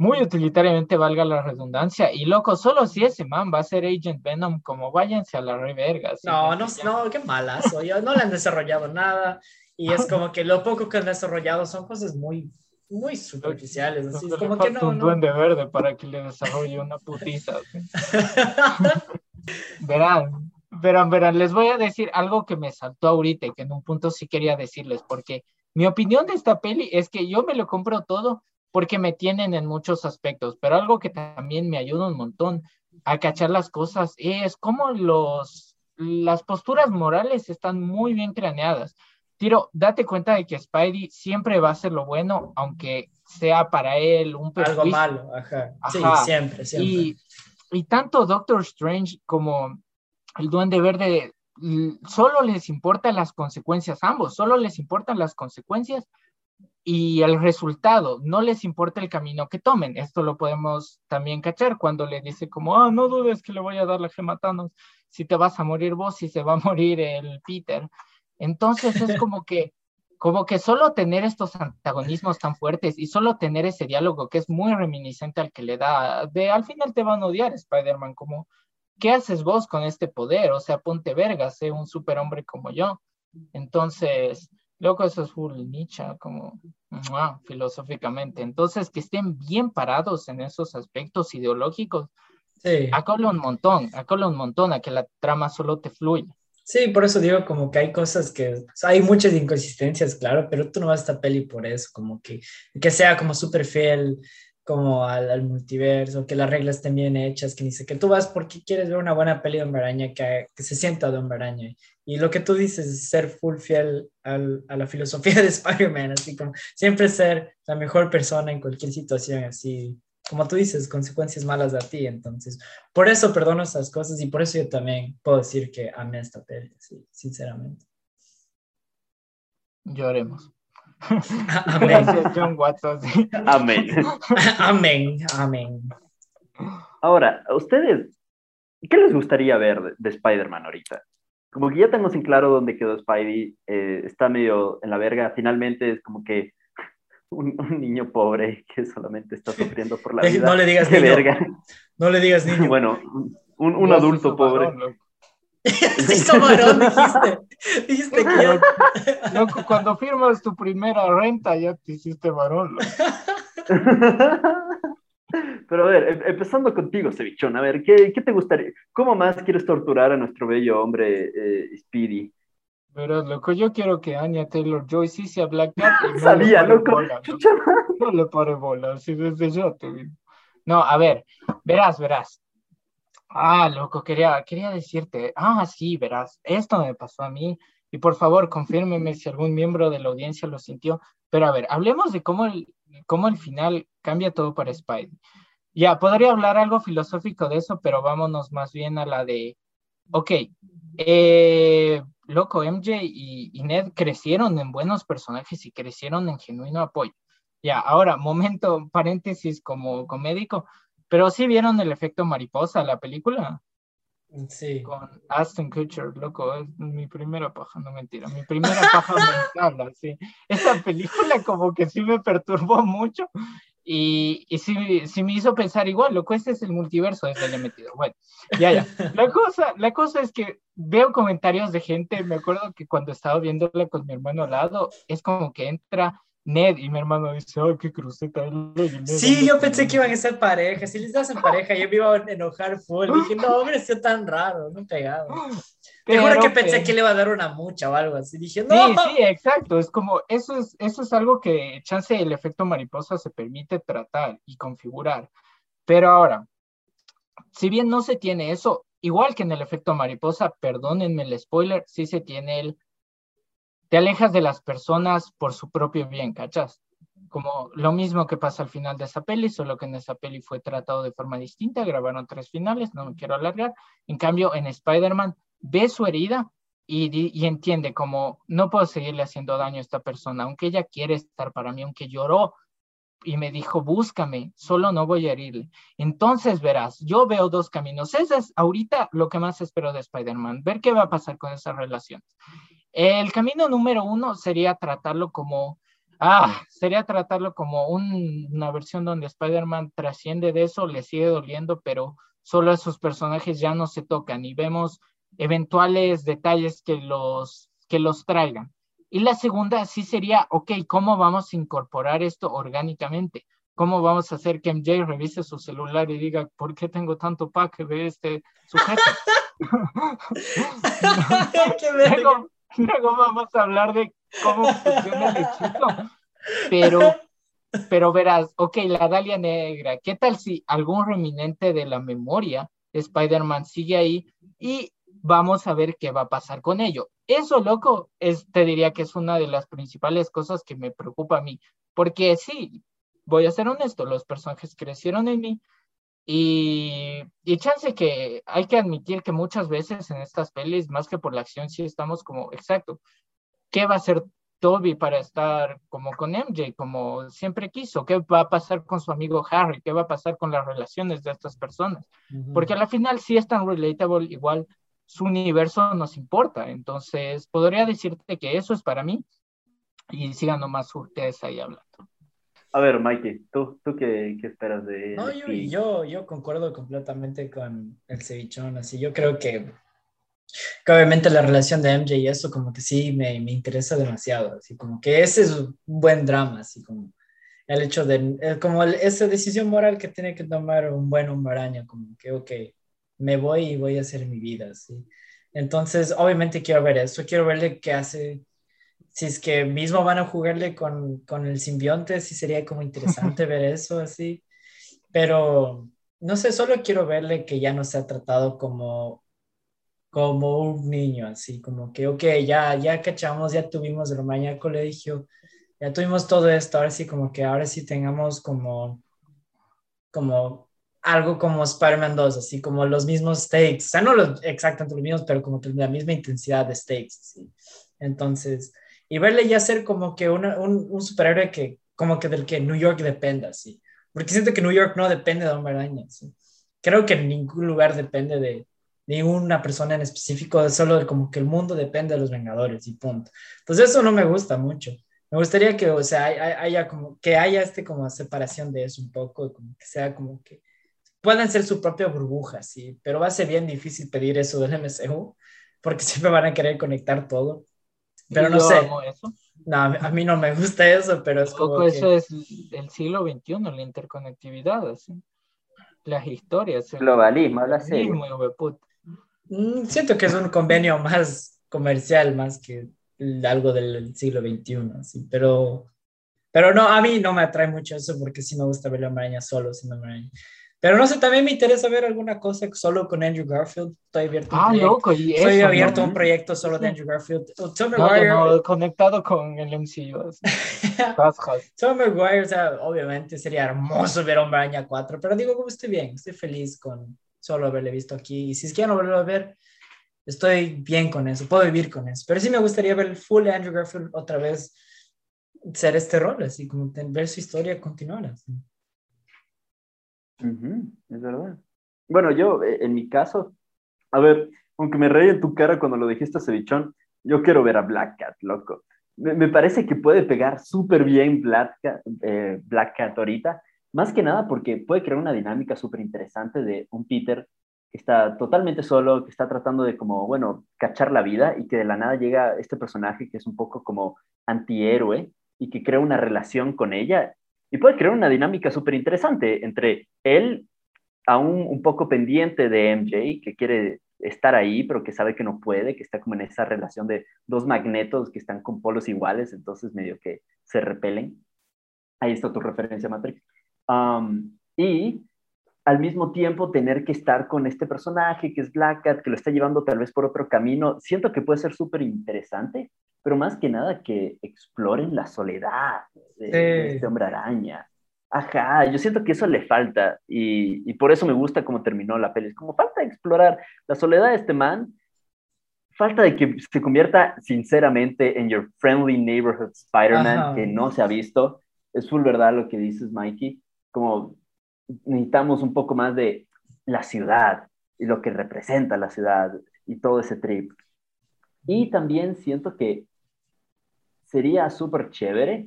muy utilitariamente valga la redundancia. Y loco, solo si ese man va a ser Agent Venom, como váyanse a la reverga. No, no, no, qué malazo. no le han desarrollado nada. Y es como que lo poco que han desarrollado son cosas muy, muy superficiales. Así, es como que no, un duende verde para que le desarrolle una putiza. [LAUGHS] verán, verán, verán, les voy a decir algo que me saltó ahorita y que en un punto sí quería decirles, porque mi opinión de esta peli es que yo me lo compro todo porque me tienen en muchos aspectos, pero algo que también me ayuda un montón a cachar las cosas es cómo los, las posturas morales están muy bien craneadas. Tiro, date cuenta de que Spidey siempre va a ser lo bueno, aunque sea para él un Algo malo, ajá. Sí, siempre, siempre. Y, y tanto Doctor Strange como el Duende Verde solo les importan las consecuencias, ambos, solo les importan las consecuencias y el resultado, no les importa el camino que tomen. Esto lo podemos también cachar cuando le dice como, ah, no dudes que le voy a dar la gema Thanos, si te vas a morir vos, si se va a morir el Peter. Entonces es como que, como que solo tener estos antagonismos tan fuertes y solo tener ese diálogo que es muy reminiscente al que le da, de al final te van a odiar Spider-Man, como, ¿qué haces vos con este poder? O sea, ponte verga, sé un superhombre como yo. Entonces, Loco, eso es full Nietzsche, como filosóficamente. Entonces, que estén bien parados en esos aspectos ideológicos, sí. acola un montón, acola un montón a que la trama solo te fluya. Sí, por eso digo como que hay cosas que, hay muchas inconsistencias, claro, pero tú no vas a esta peli por eso, como que, que sea como súper fiel como al, multiverso, que las reglas estén bien hechas, que dice que tú vas porque quieres ver una buena peli de Hombre Araña que, que se sienta de Hombre Araña. Y lo que tú dices es ser full fiel al, a la filosofía de Spider-Man, así como siempre ser la mejor persona en cualquier situación, así como tú dices, consecuencias malas a ti. Entonces, por eso perdono esas cosas y por eso yo también puedo decir que amé esta peli, sí, sinceramente. Lloremos. [LAUGHS] Amén. John Watson. Amén. [LAUGHS] Amén. Amén. Ahora, ¿a ustedes qué les gustaría ver de, Spider-Man ahorita? Como que ya tenemos en claro dónde quedó Spidey, eh, está medio en la verga, finalmente es como que [LAUGHS] un, niño pobre que solamente está sufriendo por la [LAUGHS] vida. No le digas niño. Verga. No le digas [LAUGHS] niño. Bueno, un, un adulto pobre. Se hizo varón, dijiste. Dijiste que Loco, cuando firmas tu primera renta ya te hiciste varón. Pero a ver, em, empezando contigo, Cevichón, a ver, ¿qué, ¿qué, te gustaría? ¿Cómo más quieres torturar a nuestro bello hombre eh, Speedy? Verás, loco, yo quiero que Anya Taylor Joy sí sea Black Cat. Y no Sabía, loco. Bola, no le pare bola, así desde yo te vi. No, a ver, verás, verás. Ah, loco, quería, quería decirte, ah, sí, verás, esto me pasó a mí y por favor, confírmeme si algún miembro de la audiencia lo sintió. Pero a ver, hablemos de cómo el, cómo el final cambia todo para Spidey. Ya, podría hablar algo filosófico de eso, pero vámonos más bien a la de, ok, eh, loco, MJ y, y, Ned crecieron en buenos personajes y crecieron en genuino apoyo. Ya, ahora, momento, paréntesis como comédico, pero sí vieron el efecto mariposa, la película. Sí. Con Aston Kutcher, loco, es mi primera paja, no mentira, mi primera paja mental, así. Esa película como que sí me perturbó mucho y, y sí, sí, me hizo pensar igual, loco, este es el multiverso, desde le metido. Bueno, ya, ya. La cosa, la cosa es que veo comentarios de gente, me acuerdo que cuando estaba viéndola con mi hermano al lado, es como que entra Ned y mi hermano dice, ay, qué cruceta. Sí, yo pensé que iban a ser pareja. Si les das en pareja, yo me iba a enojar full. [GASPS] Dije, no, hombre, es tan raro, no pegado. [GASPS] Te juro que pensé que le iba a dar una mucha o algo así. Dije, no. Sí, sí, exacto. Es como, eso es, eso es algo que chance el efecto mariposa se permite tratar y configurar. Pero ahora, si bien no se tiene eso, igual que en el efecto mariposa, perdónenme el spoiler, sí se tiene el te alejas de las personas por su propio bien, ¿cachas? Como lo mismo que pasa al final de esa peli, solo que en esa peli fue tratado de forma distinta, grabaron tres finales, no me quiero alargar. En cambio, en Spider-Man ve su herida y, y, entiende como no puedo seguirle haciendo daño a esta persona, aunque ella quiere estar para mí, aunque lloró y me dijo, búscame, solo no voy a herirle. Entonces verás, yo veo dos caminos. Ese es ahorita lo que más espero de Spider-Man, ver qué va a pasar con esas relaciones. El camino número uno sería tratarlo como Ah, sería tratarlo como una versión donde Spider-Man trasciende de eso, le sigue doliendo, pero solo esos personajes ya no se tocan y vemos eventuales detalles que los, que los traigan. Y la segunda sí sería, ok, ¿cómo vamos a incorporar esto orgánicamente? ¿Cómo vamos a hacer que MJ revise su celular y diga, ¿por qué tengo tanto pack de este sujeto? [LAUGHS] [LAUGHS] luego, luego, vamos a hablar de cómo funciona el hechizo. Pero, pero verás, ok, la Dalia Negra, ¿qué tal si algún reminente de la memoria de Spider-Man sigue ahí y vamos a ver qué va a pasar con ello? Eso, loco, es, te diría que es una de las principales cosas que me preocupa a mí, porque sí, voy a ser honesto, los personajes crecieron en mí y, y chance que hay que admitir que muchas veces en estas pelis, más que por la acción, sí estamos como, exacto, ¿qué va a hacer Toby para estar como con MJ, como siempre quiso? ¿Qué va a pasar con su amigo Harry? ¿Qué va a pasar con las relaciones de estas personas? Porque al final sí es tan relatable, igual su universo nos importa. Entonces, podría decirte que eso es para mí y sigan nomás ustedes ahí hablando. A ver, Mikey, ¿tú, tú qué, qué esperas de No, yo, yo, yo, concuerdo completamente con el cevichón, así yo creo que, que, obviamente la relación de MJ y eso como que sí me, me, interesa demasiado, así como que ese es un buen drama, así como el hecho de, como esa decisión moral que tiene que tomar un buen hombre como que, ok, me voy y voy a hacer mi vida, ¿sí? Entonces, obviamente quiero ver eso, quiero verle qué hace si es que mismo van a jugarle con, con el simbionte, sí sería como interesante ver eso así. Pero no sé, solo quiero verle que ya no se ha tratado como, como un niño, así como que, ok, ya, ya cachamos, ya tuvimos el mañana colegio, ya tuvimos todo esto, ahora sí como que ahora sí tengamos como, como algo como Spider-Man 2, así como los mismos stakes, o sea, no los, exactamente los mismos, pero como la misma intensidad de stakes, ¿sí? Entonces, y verle ya ser como que un, un, superhéroe que, como que del que New York dependa, sí. Porque siento que New York no depende de Hombre Araña, ¿sí? Creo que en ningún lugar depende de ninguna persona en específico, solo de como que el mundo depende de los Vengadores y punto. Entonces eso no me gusta mucho. Me gustaría que, o sea, haya como, que haya este como separación de eso un poco, como que sea como que puedan ser su propia burbuja, sí, pero va a ser bien difícil pedir eso del MCU, porque [LAUGHS] siempre van a querer conectar todo. Pero no sé. No, a mí no me gusta eso, pero es como. Eso es el siglo XXI, la interconectividad, así. Las historias. Globalismo, la serie. Mm, siento que es un convenio más comercial, más que algo del siglo XXI, así. Pero, pero no, a mí no me atrae mucho eso porque sí me gusta ver la maraña solo, sin la maraña. Pero no sé, también me interesa ver alguna cosa solo con Andrew Garfield. Estoy abierto a ah, proyecto. Estoy abierto a un proyecto solo de Andrew Garfield. Tom no, conectado con el MCU. [LAUGHS] Tom Maguire, o sea, obviamente sería hermoso ver Hombre Araña 4, pero digo, como estoy bien, estoy feliz con solo haberle visto aquí. Y si es que ya no volverlo a ver, estoy bien con eso, puedo vivir con eso. Pero sí me gustaría ver el full Andrew Garfield otra vez ser este rol, así como ver su historia continuar. Así es verdad. Bueno, yo, eh, en mi caso, a ver, aunque me reí en tu cara cuando lo dijiste, Cevichón, yo quiero ver a Black Cat, loco. Me, parece que puede pegar súper bien Black Cat, eh, Black Cat ahorita, más que nada porque puede crear una dinámica súper interesante de un Peter que está totalmente solo, que está tratando de como, bueno, cachar la vida y que de la nada llega este personaje que es un poco como antihéroe y que crea una relación con ella y puede crear una dinámica súper interesante entre él, aún un poco pendiente de MJ, que quiere estar ahí, pero que sabe que no puede, que está como en esa relación de dos magnetos que están con polos iguales, entonces medio que se repelen. Ahí está tu referencia, Matrix. y al mismo tiempo tener que estar con este personaje que es Black Cat, que lo está llevando tal vez por otro camino, siento que puede ser súper interesante, pero más que nada que exploren la soledad de, este hombre araña. Ajá, yo siento que eso le falta y, y, por eso me gusta cómo terminó la peli. Es como falta explorar la soledad de este man, falta de que se convierta sinceramente en your friendly neighborhood Spider-Man que no se ha visto. Es full verdad lo que dices, Mikey. Como necesitamos un poco más de la ciudad y lo que representa la ciudad y todo ese trip. Y también siento que sería súper chévere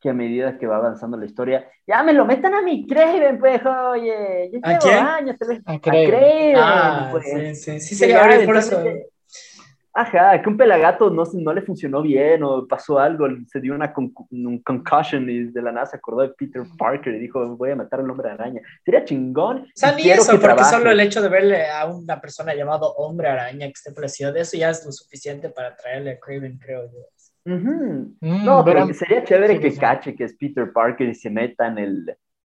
que a medida que va avanzando la historia, ya me lo metan a mi Craven, pues, oye, ya ¿A quién? años, A a Craven. Ah, pues. sí, sí, sí, sería horrible por eso. Ajá, que un pelagato no, no le funcionó bien o pasó algo, se dio una con- un concussion y de la nada se acordó de Peter Parker y dijo, voy a matar al hombre araña. Sería chingón. O sea, ni eso, que porque trabaje. solo el hecho de verle a una persona llamado Hombre Araña que esté parecido de eso ya es lo suficiente para traerle a Craven, creo yo. Ujú. Mm, No, pero verán- sería chévere sí, que sí. cache que es Peter Parker y se meta en el,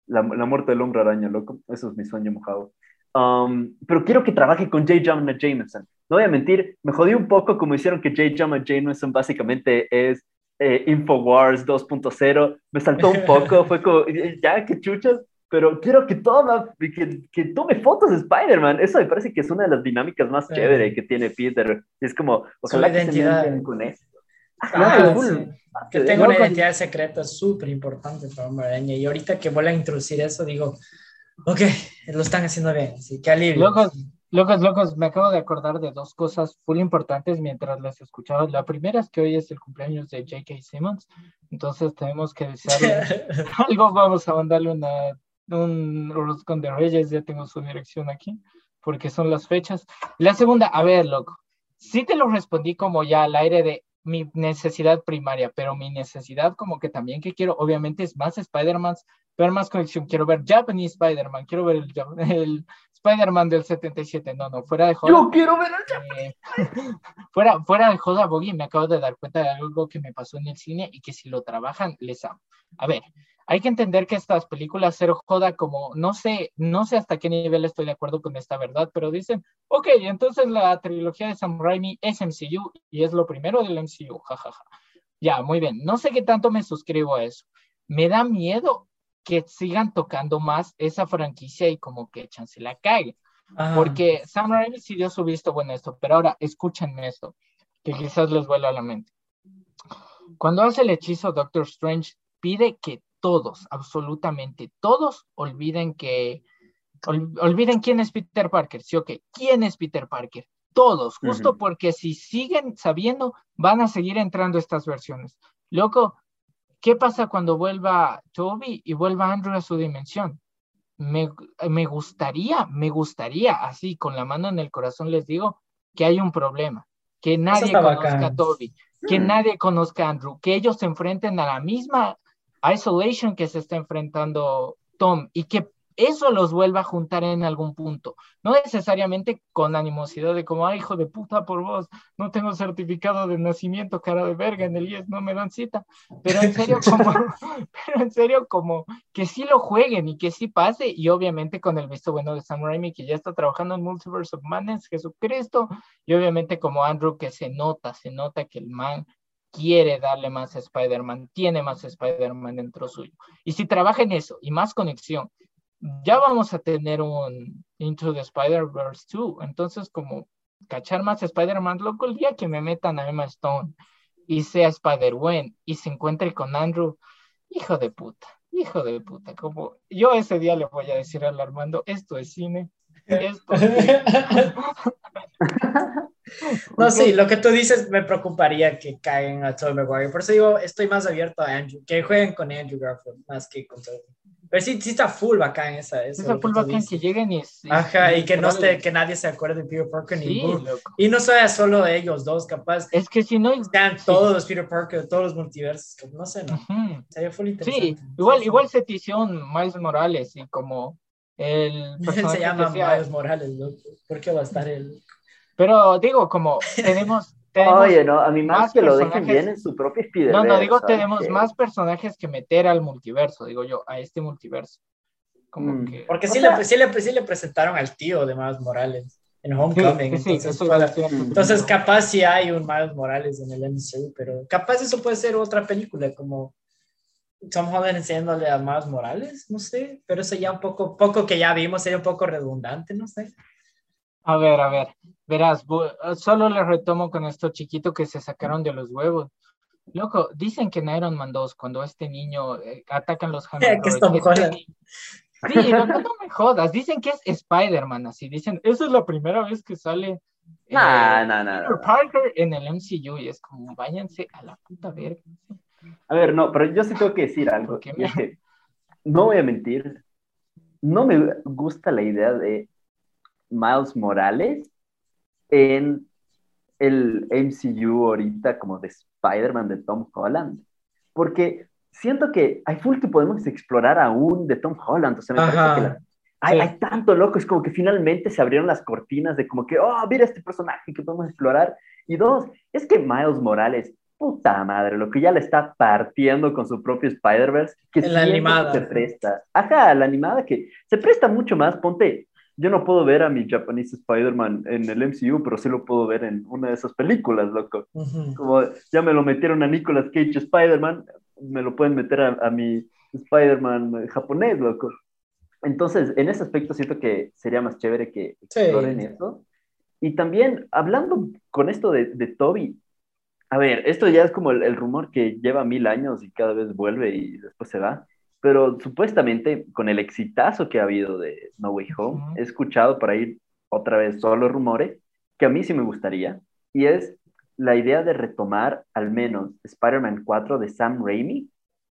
la, la muerte del hombre araña, loco. Eso es mi sueño mojado. Um, pero quiero que trabaje con J. Jonah Jameson. No voy a mentir, me jodí un poco como hicieron que J. Jonah Jameson básicamente es eh, Infowars 2.0. Me saltó un poco, [LAUGHS] fue como, ya, qué chuchas. Pero quiero que toma, que, que tome fotos de Spider-Man. Eso me parece que es una de las dinámicas más Sí. chévere que tiene Peter. Es como, ojalá que se identidad. meten con eso. Ah, full. sí. Que Sí, tenga una identidad secreta es súper importante para Araña. Y ahorita que vuelvan a introducir eso, digo, ok, lo están haciendo bien, así que alivio. Locos, locos, locos, me acabo de acordar de dos cosas full importantes mientras las escuchaba. La primera es que hoy es el cumpleaños de J.K. Simmons, entonces tenemos que desearle [LAUGHS] algo, vamos a mandarle una, un roscón de Reyes, ya tengo su dirección aquí, porque son las fechas. La segunda, a ver, loco, sí te lo respondí como ya al aire de mi necesidad primaria, pero mi necesidad como que también que quiero, obviamente, es más Spider-Man, ver más conexión, quiero ver Japanese Spider-Man, quiero ver el, el Spider-Man del 77, no, no, fuera de joda. Yo quiero ver al Eh, [LAUGHS] fuera, fuera de joda, Boggy, me acabo de dar cuenta de algo que me pasó en el cine y que si lo trabajan, les amo. A ver, hay que entender que estas películas cero joda, como no sé, no sé hasta qué nivel estoy de acuerdo con esta verdad, pero dicen, ok, entonces la trilogía de Sam Raimi es MCU y es lo primero del MCU, jajaja. Ya, muy bien. No sé qué tanto me suscribo a eso. Me da miedo que sigan tocando más esa franquicia y como que chance la cague. Ah, Porque Sam Raimi sí dio su visto bueno esto, pero ahora escúchenme esto, que quizás les vuela a la mente. Cuando hace el hechizo Doctor Strange, pide que todos, absolutamente todos, olviden que, ol- olviden quién es Peter Parker, ¿sí o qué? ¿Quién es Peter Parker? Todos, justo porque si siguen sabiendo, van a seguir entrando estas versiones. Loco, ¿qué pasa cuando vuelva Toby y vuelva Andrew a su dimensión? me, me gustaría, me gustaría, así con la mano en el corazón les digo, que hay un problema, que nadie conozca bacán. a Toby, que Hmm. nadie conozca a Andrew, que ellos se enfrenten a la misma isolation que se está enfrentando Tom y que eso los vuelva a juntar en algún punto, no necesariamente con animosidad de como, ay, hijo de puta por vos, no tengo certificado de nacimiento, cara de verga, en el IES no me dan cita, pero en serio [LAUGHS] como, [LAUGHS] pero en serio como que sí lo jueguen y que sí pase, y obviamente con el visto bueno de Sam Raimi, que ya está trabajando en Multiverse of Madness, Jesucristo, y obviamente como Andrew, que se nota, se nota que el man quiere darle más a Spider-Man, tiene más Spider-Man dentro suyo. Y si trabaja en eso y más conexión, ya vamos a tener un Into the Spider-Verse 2, entonces como cachar más Spider-Man, loco, el día que me metan a Emma Stone y sea Spider-Gwen y se encuentre con Andrew, hijo de puta, hijo de puta, como yo ese día le voy a decir al Armando, esto es cine, esto es [LAUGHS] No, sí, lo que tú dices me preocuparía que caigan a Tobey Maguire. Por eso digo, estoy más abierto a Andrew, que jueguen con Andrew Garfield más que con Tobey. Pero sí, sí está full bacán esa. eso que full bacán que lleguen y... Ajá, y que no esté, que nadie se acuerde de Peter Parker ni Sí, Boo. loco. Y no sea solo de ellos dos, capaz Es que si no... sean todos los Peter Parker, todos los multiversos, no sé, no. Ujú. Sería full Sí, interesante. igual, Sí, sí. igual se Miles Morales y como el [LAUGHS] personaje se que llama sea- Miles Morales, loco. ¿Por qué va a estar él? Pero digo, como tenemos... [LAUGHS] tenemos Oye, no, a mí más, más que lo dejen bien en su propio Spider. no, no, digo, tenemos más personajes que meter al multiverso, digo yo, a este multiverso. Como Mm. que... Porque sí, sea- le, sí, le, sí le presentaron al tío de Miles Morales en Homecoming. sí, sí, entonces, entonces, capaz sí hay un Miles Morales en el MCU, pero capaz eso puede ser otra película, como Tom Holland enseñándole a Miles Morales, no sé, pero eso ya un poco, poco que ya vimos sería un poco redundante, no sé. A ver, a ver, verás, solo le retomo con esto chiquito que se sacaron de los huevos. Loco, dicen que en Iron Man 2, cuando este niño eh, atacan los [LAUGHS] Que es Tom este Holland. ni- Sí, loco, no me jodas. Dicen que es Spider-Man, así dicen. Esa es la primera vez que sale eh, Nah, nah, nah. Parker en el MCU y es como, váyanse a la puta verga. A ver, no, pero yo sí tengo que decir algo. ¿Por qué y es que, no voy a mentir, no me gusta la idea de Miles Morales en el MCU ahorita como de Spider-Man de Tom Holland. Porque siento que hay full que podemos explorar aún de Tom Holland. O sea, me parece que la- hay, Sí. hay tanto loco, es como que finalmente se abrieron las cortinas de como que, oh, mira este personaje que podemos explorar. Y dos, es que Miles Morales, puta madre, lo que ya le está partiendo con su propio Spider-Verse, que la animada. se presta. Ajá, la animada que se presta mucho más, ponte. Yo no puedo ver a mi Japanese Spider-Man en el MCU, pero sí lo puedo ver en una de esas películas, loco. Ujú. Como ya me lo metieron a Nicolas Cage Spider-Man, me lo pueden meter a, a mi Spider-Man japonés, loco. Entonces, en ese aspecto siento que sería más chévere que Sí. exploren eso. Y también, hablando con esto de, de Toby, a ver, esto ya es como el, el rumor que lleva mil años y cada vez vuelve y después se va. Pero supuestamente, con el exitazo que ha habido de No Way Home, he escuchado por ahí otra vez solo rumores que a mí sí me gustaría. Y es la idea de retomar al menos Spider-Man 4 de Sam Raimi,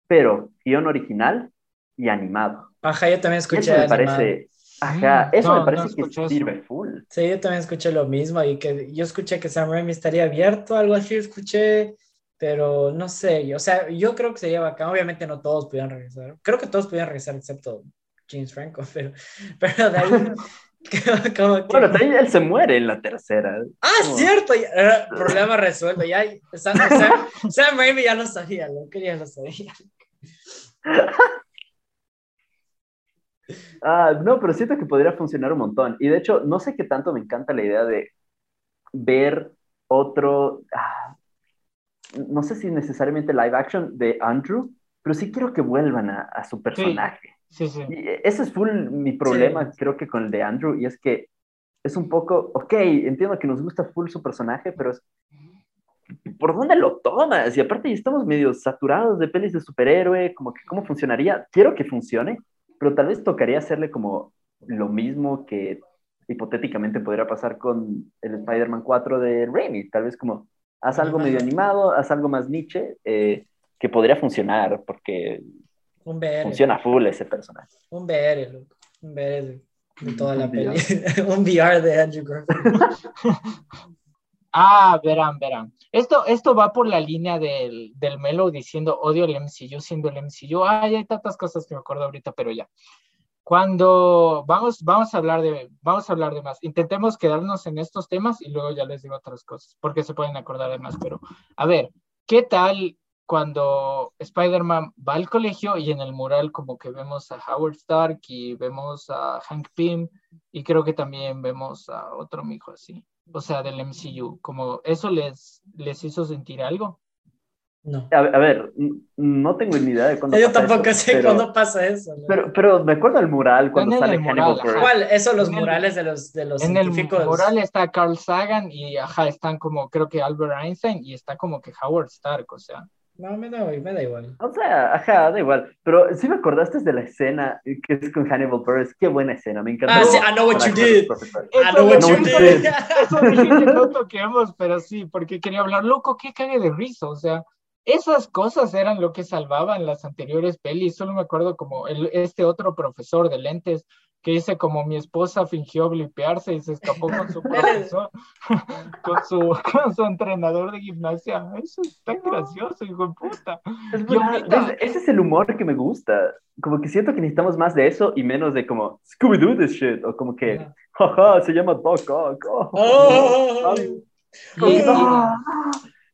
pero guion original y animado. Ajá, yo también escuché eso me animado. parece, ajá, Mm, eso no, me no parece escuché que eso. sirve full. Sí, yo también escuché lo mismo y que yo escuché que Sam Raimi estaría abierto, algo así escuché, pero no sé, yo- o sea, yo creo que sería bacán, obviamente no todos pudieran regresar, creo que todos pudieran regresar excepto James Franco, [LAUGHS] pero, pero de ahí, [LAUGHS] como que... Bueno, también él se muere en la tercera. ah, como- cierto, ya, [LAUGHS] problema resuelto, ya, Sam, Sam, Sam Raimi ya lo sabía, lo quería, lo sabía. Ah, no, pero siento que podría funcionar un montón. Y de hecho, no sé qué tanto me encanta la idea de ver otro, ah, no sé si necesariamente live action de Andrew, pero sí quiero que vuelvan a, a su personaje. Sí, sí. Y ese es full mi problema, creo que con el de Andrew, y es que es un poco, ok, entiendo que nos gusta full su personaje, pero es, ¿por dónde lo tomas? Y aparte ya estamos medio saturados de pelis de superhéroe, como que cómo funcionaría. Quiero que funcione, pero tal vez tocaría hacerle como lo mismo que hipotéticamente podría pasar con el Spider-Man 4 de Raimi, tal vez como haz algo medio animado, haz algo más niche, eh, que podría funcionar, porque Un VR, funciona full ese personaje. un VR, loco, un VR de, de toda la Un peli, [LAUGHS] un VR de Andrew Garfield. [LAUGHS] Ah, verán, verán. Esto, esto va por la línea del, del Melo diciendo odio el MCU siendo el MCU. Ay, hay tantas cosas que me acuerdo ahorita, pero ya. Cuando vamos, vamos a hablar de, vamos a hablar de más. Intentemos quedarnos en estos temas y luego ya les digo otras cosas, porque se pueden acordar de más. Pero, a ver, ¿qué tal cuando Spider-Man va al colegio y en el mural como que vemos a Howard Stark y vemos a Hank Pym y creo que también vemos a otro mijo así? O sea, del MCU, como eso les, les hizo sentir algo. No. A, a ver, no tengo ni idea de cuándo Yo pasa tampoco eso, sé pero, cuándo pasa eso. ¿no? Pero, pero me acuerdo del mural cuando en sale el Hannibal mural. ¿Cuál? Eso, los En el- murales de los, de los En el científicos. mural está Carl Sagan y ajá, están como creo que Albert Einstein y está como que Howard Stark, o sea. No, me da, me da igual. O sea, ajá, da igual. Pero sí me acordaste de la escena que es con Hannibal Buress. Qué buena escena, me encantó. Ah, sí, I know what you did. I know what you did. Eso [LAUGHS] dije que no toquemos, pero sí, porque quería hablar, loco, qué cague de risa, o sea, esas cosas eran lo que salvaban las anteriores pelis, solo me acuerdo como el, este otro profesor de lentes que dice como mi esposa fingió blipearse y se escapó con su [LAUGHS] profesor, [LAUGHS] con su, con su entrenador de gimnasia, eso es tan gracioso, hijo de puta. Es ahorita-. Ese es el humor que me gusta. Como que siento que necesitamos más de eso y menos de como Scooby-Doo this shit. O como que, jaja, se llama Doc Ock. Oh, Oh. ay, Y- y- ah,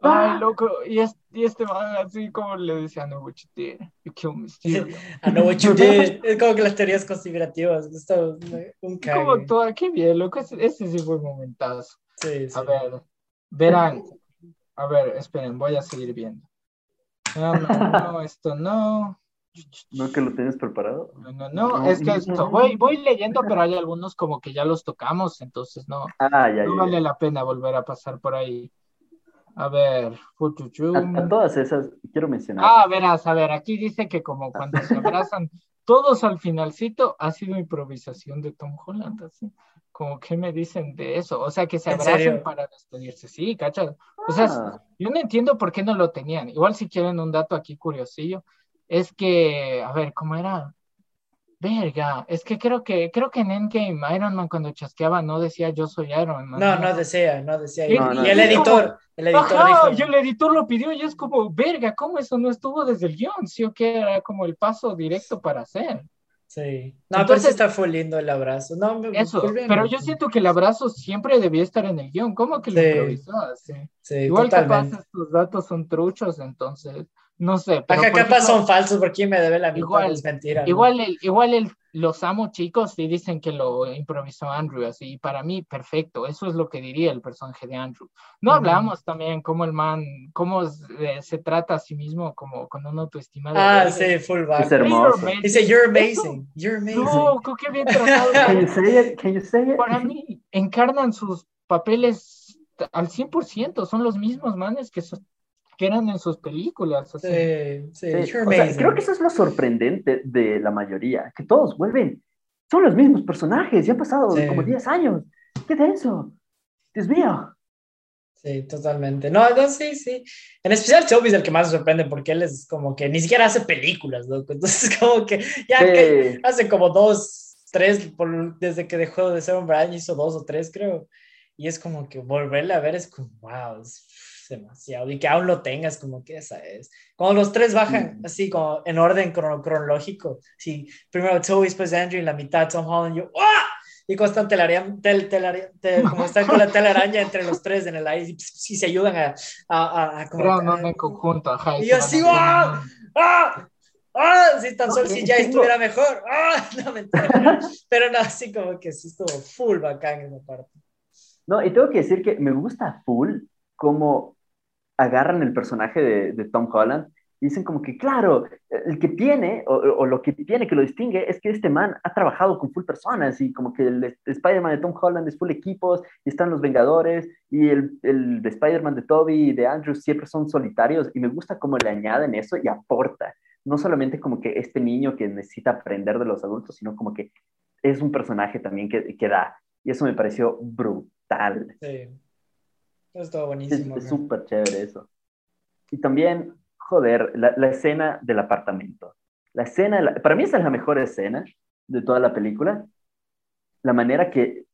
Ay, loco, y, es- y este man así como le decía, no, what you did, you killed Mysterio. I know what you did. Es como que las teorías conspirativas. Esto, un Como cague. toda, qué bien, loco, ese, ese sí fue un momentazo. Sí, sí. A ver, verán, a ver, esperen, voy a seguir viendo. No, no, no, [LAUGHS] esto no, ¿No que lo tienes preparado? no, no, no, No, es que esto, voy, voy leyendo, pero hay algunos como que ya los tocamos, entonces no, Ah, ya, ya. no ya. vale la pena volver a pasar por ahí. A ver, fuchuchum. A, a todas esas quiero mencionar. Ah, verás, a ver, aquí dice que como cuando se abrazan [LAUGHS] todos al finalcito, ha sido improvisación de Tom Holland, así. como que me dicen de eso, o sea, que se ¿En abracen serio? para despedirse, sí, ¿cachas? O sea, Ah, yo no entiendo por qué no lo tenían. Igual si quieren un dato aquí curiosillo, es que, a ver, ¿cómo era? Verga, es que creo que creo que en Endgame Iron Man cuando chasqueaba no decía yo soy Iron Man. No, no desea, no Y, No, no, y el editor, el editor Ajá, dijo. y el editor lo pidió y es como, verga, ¿cómo eso no estuvo desde el guion? Sí o qué, era como el paso directo para hacer. Sí. No, pero Entonces- sí está full lindo el abrazo. No, me- Eso, bien. pero yo siento que el abrazo siempre debía estar en el guion. ¿Cómo que lo Sí. improvisabas? Sí. Sí, Igual totalmente. capaz estos datos son truchos, entonces, no sé. Pero por capaz ejemplo, son falsos porque me debe la mitad, Igual- es mentira. ¿no? Igual, el, igual el, los amo chicos y dicen que lo improvisó Andrew, así, y para mí, perfecto, eso es lo que diría el personaje de Andrew. No hablamos también cómo el man, cómo eh, se trata a sí mismo como con una autoestima de Ah, sí, full es back. hermoso. Dice, you're amazing, you're amazing. No, creo que bien tratado. [LAUGHS] Can you say it? Can you say it? Para mí, encarnan sus papeles al 100%, son los mismos manes que, so- que eran en sus películas. así. Sí, sí, Sí, o sea, creo que eso es lo sorprendente de la mayoría, que todos vuelven, son los mismos personajes, ya han pasado Sí. como 10 años. ¿Qué denso? Dios mío. Sí, totalmente. No, no, sí, sí. En especial Toby es el que más sorprende porque él es como que ni siquiera hace películas, loco. Entonces, [LAUGHS] como que ya que Sí. hace como dos, tres, por- desde que dejó de ser hombre araña, hizo dos o tres, creo. Y es como que volverle a ver es como, wow, es demasiado. Y que aún lo tengas, como que esa es. Cuando los tres bajan Mm. así, como en orden crono- cronológico. Sí, primero Toby, después Andrew, y la mitad Tom Holland, yo, ¡ah! Y constante telaraña, tel, telaraña- tel- como están con la telaraña entre los tres en el aire, y, y se ayudan a, a, a- a como- Crean un en conjunto, ajá. Y yo así, haciendo- ¡ah! ¡Ah! ¡Ah! Si tan No, solo si ya estuviera mejor. ¡Ah! [LAUGHS] No, mentira. Pero no, así como que sí estuvo full bacán esa parte. No, y tengo que decir que me gusta full cómo agarran el personaje de, de Tom Holland y dicen como que, claro, el que tiene, o, o lo que tiene que lo distingue es que este man ha trabajado con full personas y como que el, Spider-Man de Tom Holland es full equipos y están los Vengadores y el, el de Spider-Man de Toby y de Andrew siempre son solitarios y me gusta cómo le añaden eso y aporta. No solamente como que este niño que necesita aprender de los adultos, sino como que es un personaje también que, que da. Y eso me pareció brutal. Sí. Estuvo Es buenísimo. es súper chévere eso. Y también, joder, la, la escena del apartamento. La escena, la- para mí esa es la mejor escena de toda la película. La manera que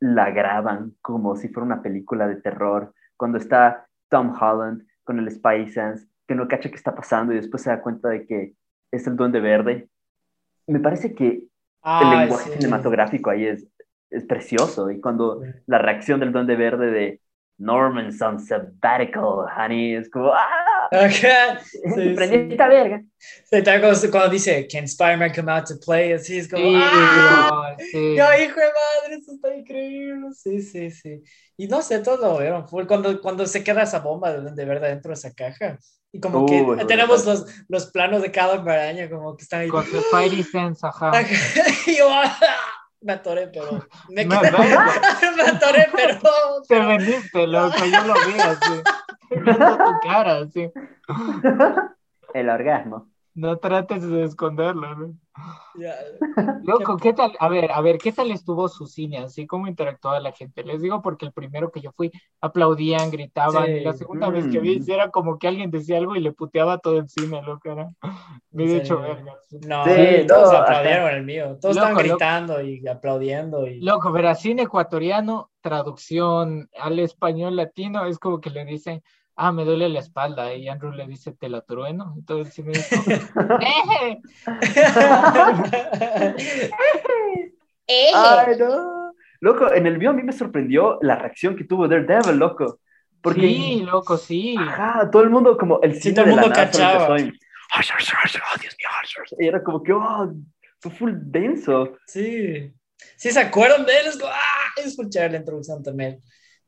la graban como si fuera una película de terror. Cuando está Tom Holland con el Spy Sense, que no cacha qué está pasando y después se da cuenta de que es el Duende Verde. Me parece que el Ay, lenguaje sí. cinematográfico ahí es, es precioso. Y cuando Sí. la reacción del Duende Verde de Norman's on sabbatical, honey, es como, ¡ah! [LAUGHS] Ajá. Sí, [LAUGHS] ¡Prendí sí. esta verga! Sí, también cuando, cuando dice, can Spider-Man come out to play? Así es como, Sí, ¡ah! sí. Yo, hijo de madre, eso está increíble. Sí, sí, sí. Y no sé, todos lo vieron. full. Cuando, cuando se queda esa bomba de, de verdad dentro de esa caja. Y como que Uy, tenemos brutal. los, los planos de cada araña, como que están ahí. Con su Spidey Sense, ajá. [LAUGHS] y yo, ¡ah! Me atoré, pero. [LAUGHS] Me, Me quité- verga. me atoré, pero. [LAUGHS] Te vendiste, loco, yo lo vi así. [LAUGHS] Viendo tu cara, así. El orgasmo. No trates de esconderlo, ¿no? Ya. Loco, ¿qué tal? A ver, a ver, ¿qué tal estuvo su cine? Así como interactuaba la gente. Les digo porque el primero que yo fui, aplaudían, gritaban, Sí. y la segunda vez que vi, Mm. era como que alguien decía algo y le puteaba todo el cine, loco, era. Me ¿En he hecho verga. sí. No, Sí, todos aplaudieron el mío. Todos Loco, estaban loco. gritando y aplaudiendo. Y... Loco, verá, cine ecuatoriano, traducción al español latino, es como que le dicen, ah, me duele la espalda, y Andrew le dice, te la trueno. Entonces el cine dijo, [LAUGHS] ¡eh! ¡Ay, no! Loco, en el video a mí me sorprendió la reacción que tuvo Daredevil, loco. Porque, Sí, loco, sí. ajá, todo el mundo, como el Sí, cine todo el de la mundo nada solo cachaba. empezó y, ¡Oh, Dios mío! Y era como que, oh, fue full denso. Sí. Sí, ¿se acuerdan de él? Es como, ah, es full chévere la introducción también.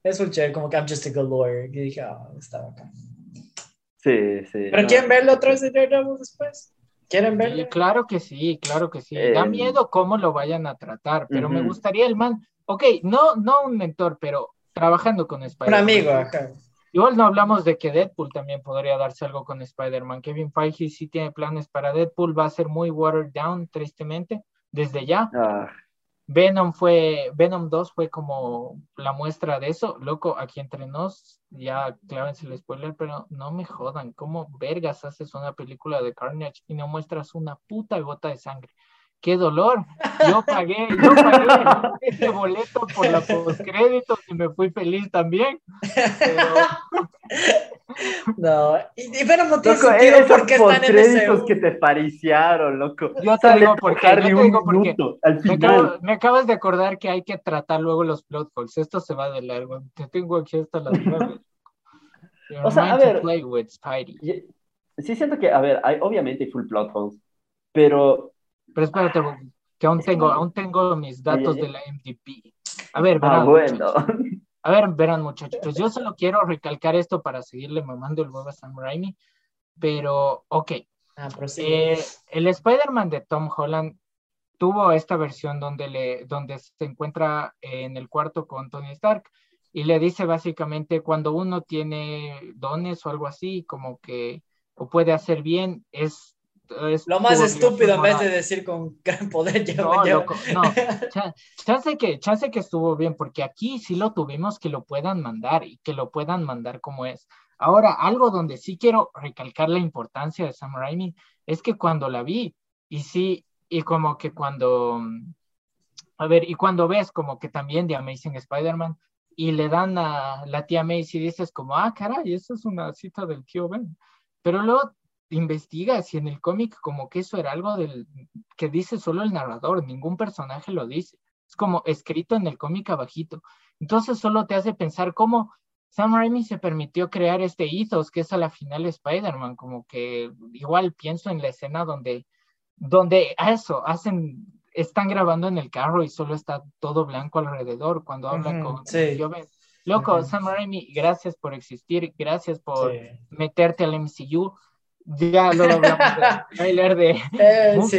Es full chévere, como que I'm just a good lawyer. Y dije, ah, está bacán. Sí, sí. ¿Pero no. quieren verlo otra vez de Daredevil después? ¿Quieren Sí, verlo? claro que sí, claro que sí. Da Eh, miedo cómo lo vayan a tratar, pero me ujú. gustaría el man, ok, no, no un mentor, pero trabajando con Un Spider-Man. amigo, ajá. Igual no hablamos de que Deadpool también podría darse algo con Spider-Man. Kevin Feige sí tiene planes para Deadpool, va a ser muy watered down, tristemente, desde ya. Ah, Venom fue, Venom 2 fue como la muestra de eso. Loco, aquí entre nos, ya clávense el spoiler, pero no me jodan. ¿Cómo vergas haces una película de Carnage y no muestras una puta gota de sangre? ¡Qué dolor! Yo pagué, yo pagué ese boleto por la postcrédito y me fui feliz también. Pero... No, y, pero no tiene loco, sentido porque están en ese que te pariciaron, loco. Yo te digo por qué, yo te digo por qué. Me, acabo, me, acabas de acordar que hay que tratar luego los plot holes. Esto se va de largo. Te tengo aquí hasta las nueve. [LAUGHS] o sea, a ver, sí siento que, a ver, hay, obviamente hay full plot holes, pero... Pero espérate, que aún tengo, [LAUGHS] aún tengo mis datos de la MVP. A ver, verán, ah, bueno. A ver, verán muchachos, yo solo quiero recalcar esto para seguirle mamando el huevo a Sam Raimi, pero ok. Ah, eh, el Spider-Man de Tom Holland tuvo esta versión donde, le, donde se encuentra en el cuarto con Tony Stark y le dice básicamente cuando uno tiene dones o algo así, como que o puede hacer bien, es lo más estúpido en vez de decir con [LAUGHS] gran poder no, loco, no. [LAUGHS] chance que, chance que estuvo bien, porque aquí sí lo tuvimos que lo puedan mandar y que lo puedan mandar como es. Ahora, algo donde sí quiero recalcar la importancia de Sam Raimi es que cuando la vi, y sí, y como que cuando, a ver, y cuando ves como que también de Amazing Spider-Man, y le dan a la tía Macy y dices como, ah, caray, esa es una cita del tío Ben. Pero luego investiga si en el cómic como que eso era algo del que dice solo el narrador, ningún personaje lo dice. Es como escrito en el cómic abajito. Entonces solo te hace pensar cómo Sam Raimi se permitió crear este ethos que es a la final Spider-Man, como que igual pienso en la escena donde donde eso hacen están grabando en el carro y solo está todo blanco alrededor cuando hablan con sí. Loco, Sam Raimi, gracias por existir, gracias por meterte al MCU ya lo hablamos de [LAUGHS] trailer de eh, sí.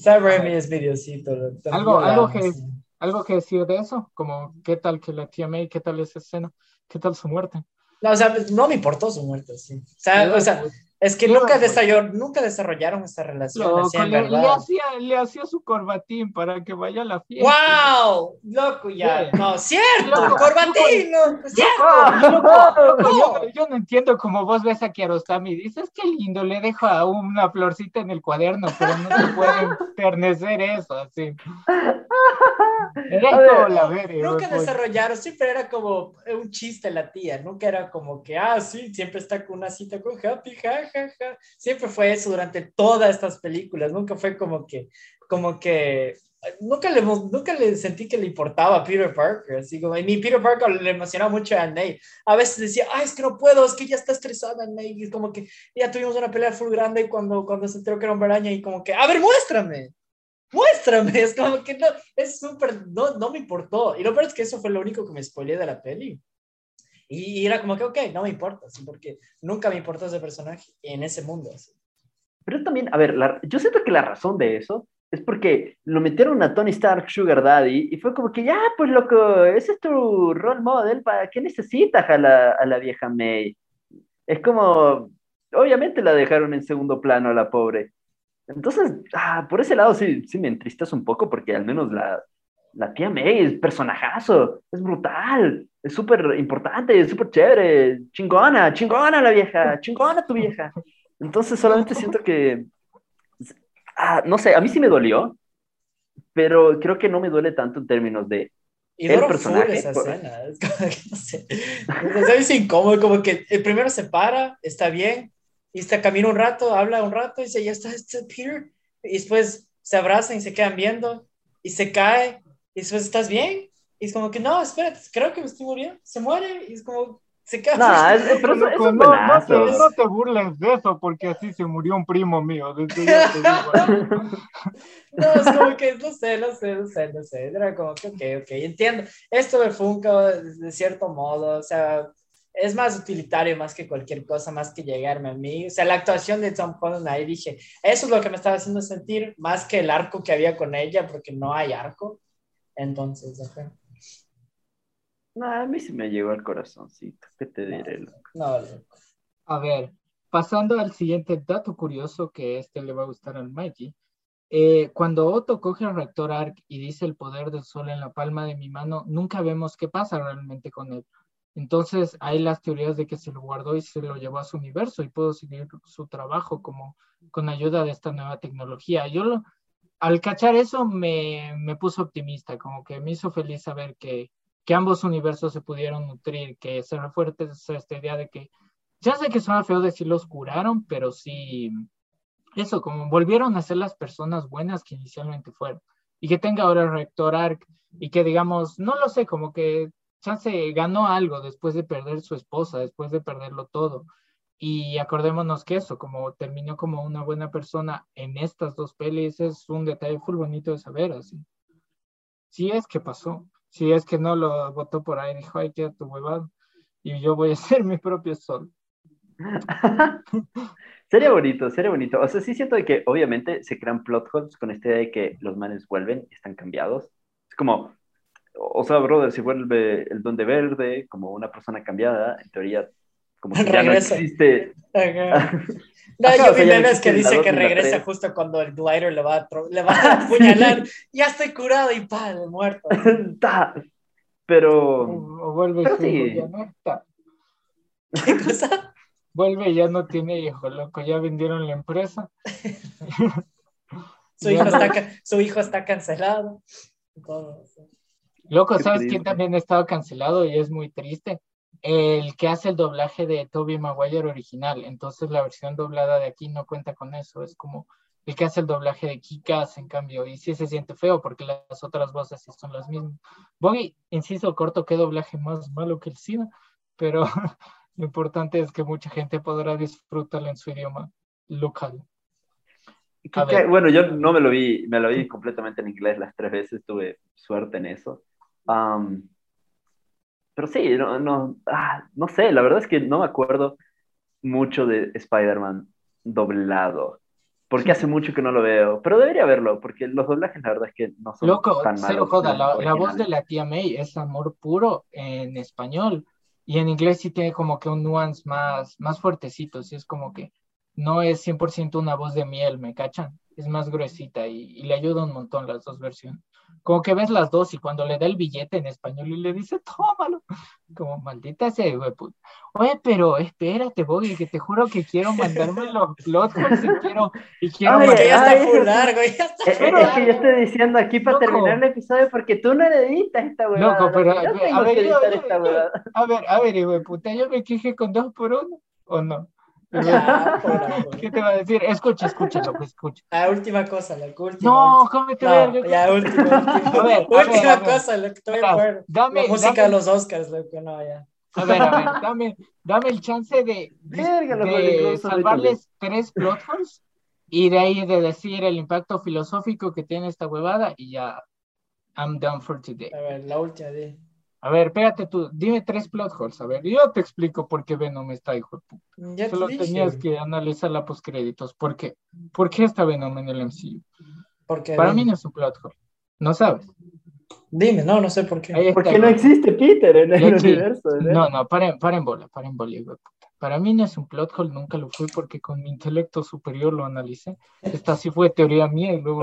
Sam Raimi es videocito. Algo, algo, que, algo que decir de eso, como qué tal que la tía May, qué tal esa escena, qué tal su muerte. No, o sea, no me importó su muerte, sí. O sea, o sea es que nunca, desarrollaron, nunca desarrollaron esta relación. así, en le, le, hacía, le hacía su corbatín para que vaya a la fiesta. ¡Wow! Loco, ya. No, cierto, corbatín. No, cierto. yo, yo, no entiendo cómo vos ves a Kiarostami y dices qué lindo, le dejo a una florcita en el cuaderno, pero no se puede enternecer eso así. Ver, la nunca pues. desarrollaron, siempre era como un chiste la tía, nunca era como que, ah, sí, siempre está con una cita con Happy, Siempre fue eso durante todas estas películas. Nunca fue como que, como que, nunca le, nunca le sentí que le importaba a Peter Parker. Así como, ni Peter Parker le emocionaba mucho a Nate. A veces decía, ay, es que no puedo, es que ya está estresada Nate. Y como que ya tuvimos una pelea full grande cuando, cuando se enteró que era un araña y como que, a ver, muéstrame. Muéstrame, [LAUGHS] es como que no, es súper, no, no me importó. Y lo peor es que eso fue lo único que me spoileé de la peli. Y, era como que, ok, no me importa, porque nunca me importó ese personaje en ese mundo. Pero también, a ver, yo siento que la razón de eso es porque lo metieron a Tony Stark Sugar Daddy y fue como que, ya, pues loco, ese es tu role model, ¿para qué necesitas a la, a la vieja May? Es como, obviamente la dejaron en segundo plano a la pobre. Entonces, ah, por ese lado sí, sí me entristas un poco porque al menos la, la tía May es personajazo, es brutal, es súper importante, es súper chévere, chingona, chingona la vieja, chingona tu vieja. Entonces solamente siento que, ah, no sé, a mí sí me dolió, pero creo que no me duele tanto en términos de y el personaje. Esa escena. Es como que, no sé, es incómodo, como que el primero se para, está bien, y está camina un rato, habla un rato, y dice, ya está, está Peter, y después se abrazan y se quedan viendo, y se cae, y después, ¿estás bien? Y es como que, no, espérate, creo que me estoy muriendo. Se muere y es como, se queda. No, es, es, pero no, no, te, no, te, burles de eso, porque así se murió un primo mío. Desde ya te digo. no, [LAUGHS] es como que, no sé, no sé, no sé, no sé. Era como que, ok, ok, entiendo. Esto me Funko, de cierto modo, o sea, es más utilitario más que cualquier cosa, más que llegarme a mí. O sea, la actuación de Tom Holland ahí dije, eso es lo que me estaba haciendo sentir, más que el arco que había con ella, porque no hay arco. Entonces, ajá. No, a mí sí me llegó al corazoncito. ¿Qué te diré, loco? No, loco. A ver, pasando al siguiente dato curioso que este le va a gustar al Mikey. eh, cuando Otto coge el reactor ARC y dice el poder del sol en la palma de mi mano, nunca vemos qué pasa realmente con él. Entonces hay las teorías de que se lo guardó y se lo llevó a su universo y pudo seguir su trabajo como con ayuda de esta nueva tecnología. Yo lo, al cachar eso me, me puso optimista, como que me hizo feliz saber que, que ambos universos se pudieron nutrir, que se refuerce esta idea de que, ya sé que suena feo decir los curaron, pero sí, eso, como volvieron a ser las personas buenas que inicialmente fueron. Y que tenga ahora el rector ARC y que digamos, no lo sé, como que Chance ganó algo después de perder su esposa, después de perderlo todo. Y acordémonos que eso, como terminó como una buena persona en estas dos pelis, es un detalle muy bonito de saber, así. Si es que pasó, si es que no lo votó por ahí, dijo, ay, queda tu huevado, y yo voy a [LAUGHS] ser mi propio sol. [LAUGHS] sería bonito, sería bonito. O sea, sí siento de que obviamente se crean plot holes con esta idea de que los manes vuelven están cambiados. Es como, o sea, brother, si vuelve el Donde Verde como una persona cambiada, en teoría, como [LAUGHS] que ya no existe. [LAUGHS] No, yo vi memes que dice que regresa justo cuando el glider le va a, le va a [LAUGHS] apuñalar. ya estoy curado y pa, muerto. pero. O, vuelve pero sí. ya no está. ¿Qué cosa? Vuelve y ya no tiene hijo, loco, ya vendieron la empresa. su, hijo está, su hijo está cancelado. Todo. Loco, ¿sabes quién también ha estado cancelado y es muy triste? El que hace el doblaje de Toby Maguire original. Entonces la versión doblada de aquí no cuenta con eso. Es como el que hace el doblaje de Kikas, en cambio. Y sí se siente feo porque las otras voces sí son las mismas. Boggy, inciso corto, qué doblaje más malo que el cine. Pero [LAUGHS] lo importante es que mucha gente podrá disfrutarlo en su idioma local. bueno, yo no me lo vi, me lo vi completamente en inglés las tres veces, tuve suerte en eso pero sí, no, no, ah, no sé, la verdad es que no me acuerdo mucho de Spider-Man doblado. Porque hace mucho que no lo veo, pero debería verlo, porque los doblajes la verdad es que no son Loco, tan malos. joda, la, la, voz de la tía May es amor puro en español, y en inglés sí tiene como que un nuance más, más fuertecito, sí es como que no es 100% una voz de miel, ¿me cachan? Es más gruesita y, y le ayuda un montón las dos versiones como que ves las dos y cuando le da el billete en español y le dice, tómalo, como maldita sea, güey, puta. Oye, pero espérate, Boggy, que te juro que quiero mandarme [LAUGHS] los plot y quiero, y quiero ay, ya está full largo, ya está Es, es que yo estoy diciendo aquí para terminar el episodio porque tú no editas esta weá. Loco, pero a, ver, a, ver, a ver, a ver, güey, puta, yo me quejé con dos por uno, ¿o no? [LAUGHS] ¿Qué te va a decir? Escucha, escucha, lo que escucha. Ah, última cosa, la última. No, ¿cómo te no, Ya, última, [LAUGHS] última. A ver, última a ver, cosa, lo que te voy a poner. Dame, la música dame, de los Oscars, loco, no, ya. A ver, a ver, [LAUGHS] dame, dame el chance de, Verga, de salvarles tres plot holes y de ahí de decir el impacto filosófico que tiene esta huevada y ya, I'm done for today. A ver, la última, de. A ver, espérate tú, dime tres plot holes. A ver, yo te explico por qué Venom está, hijo de puta. Ya Solo tenías que analizar la postcréditos. ¿Por qué? ¿Por qué está Venom en el MCU? Porque Para mí no es un plot hole. ¿No sabes? Dime, no, no sé por qué. Porque no existe Peter en el universo. No, no, paren, paren bola, paren bola, hijo de puta. Para mí no es un plot hole, nunca lo fui porque con mi intelecto superior lo analicé. Esta sí fue teoría mía y luego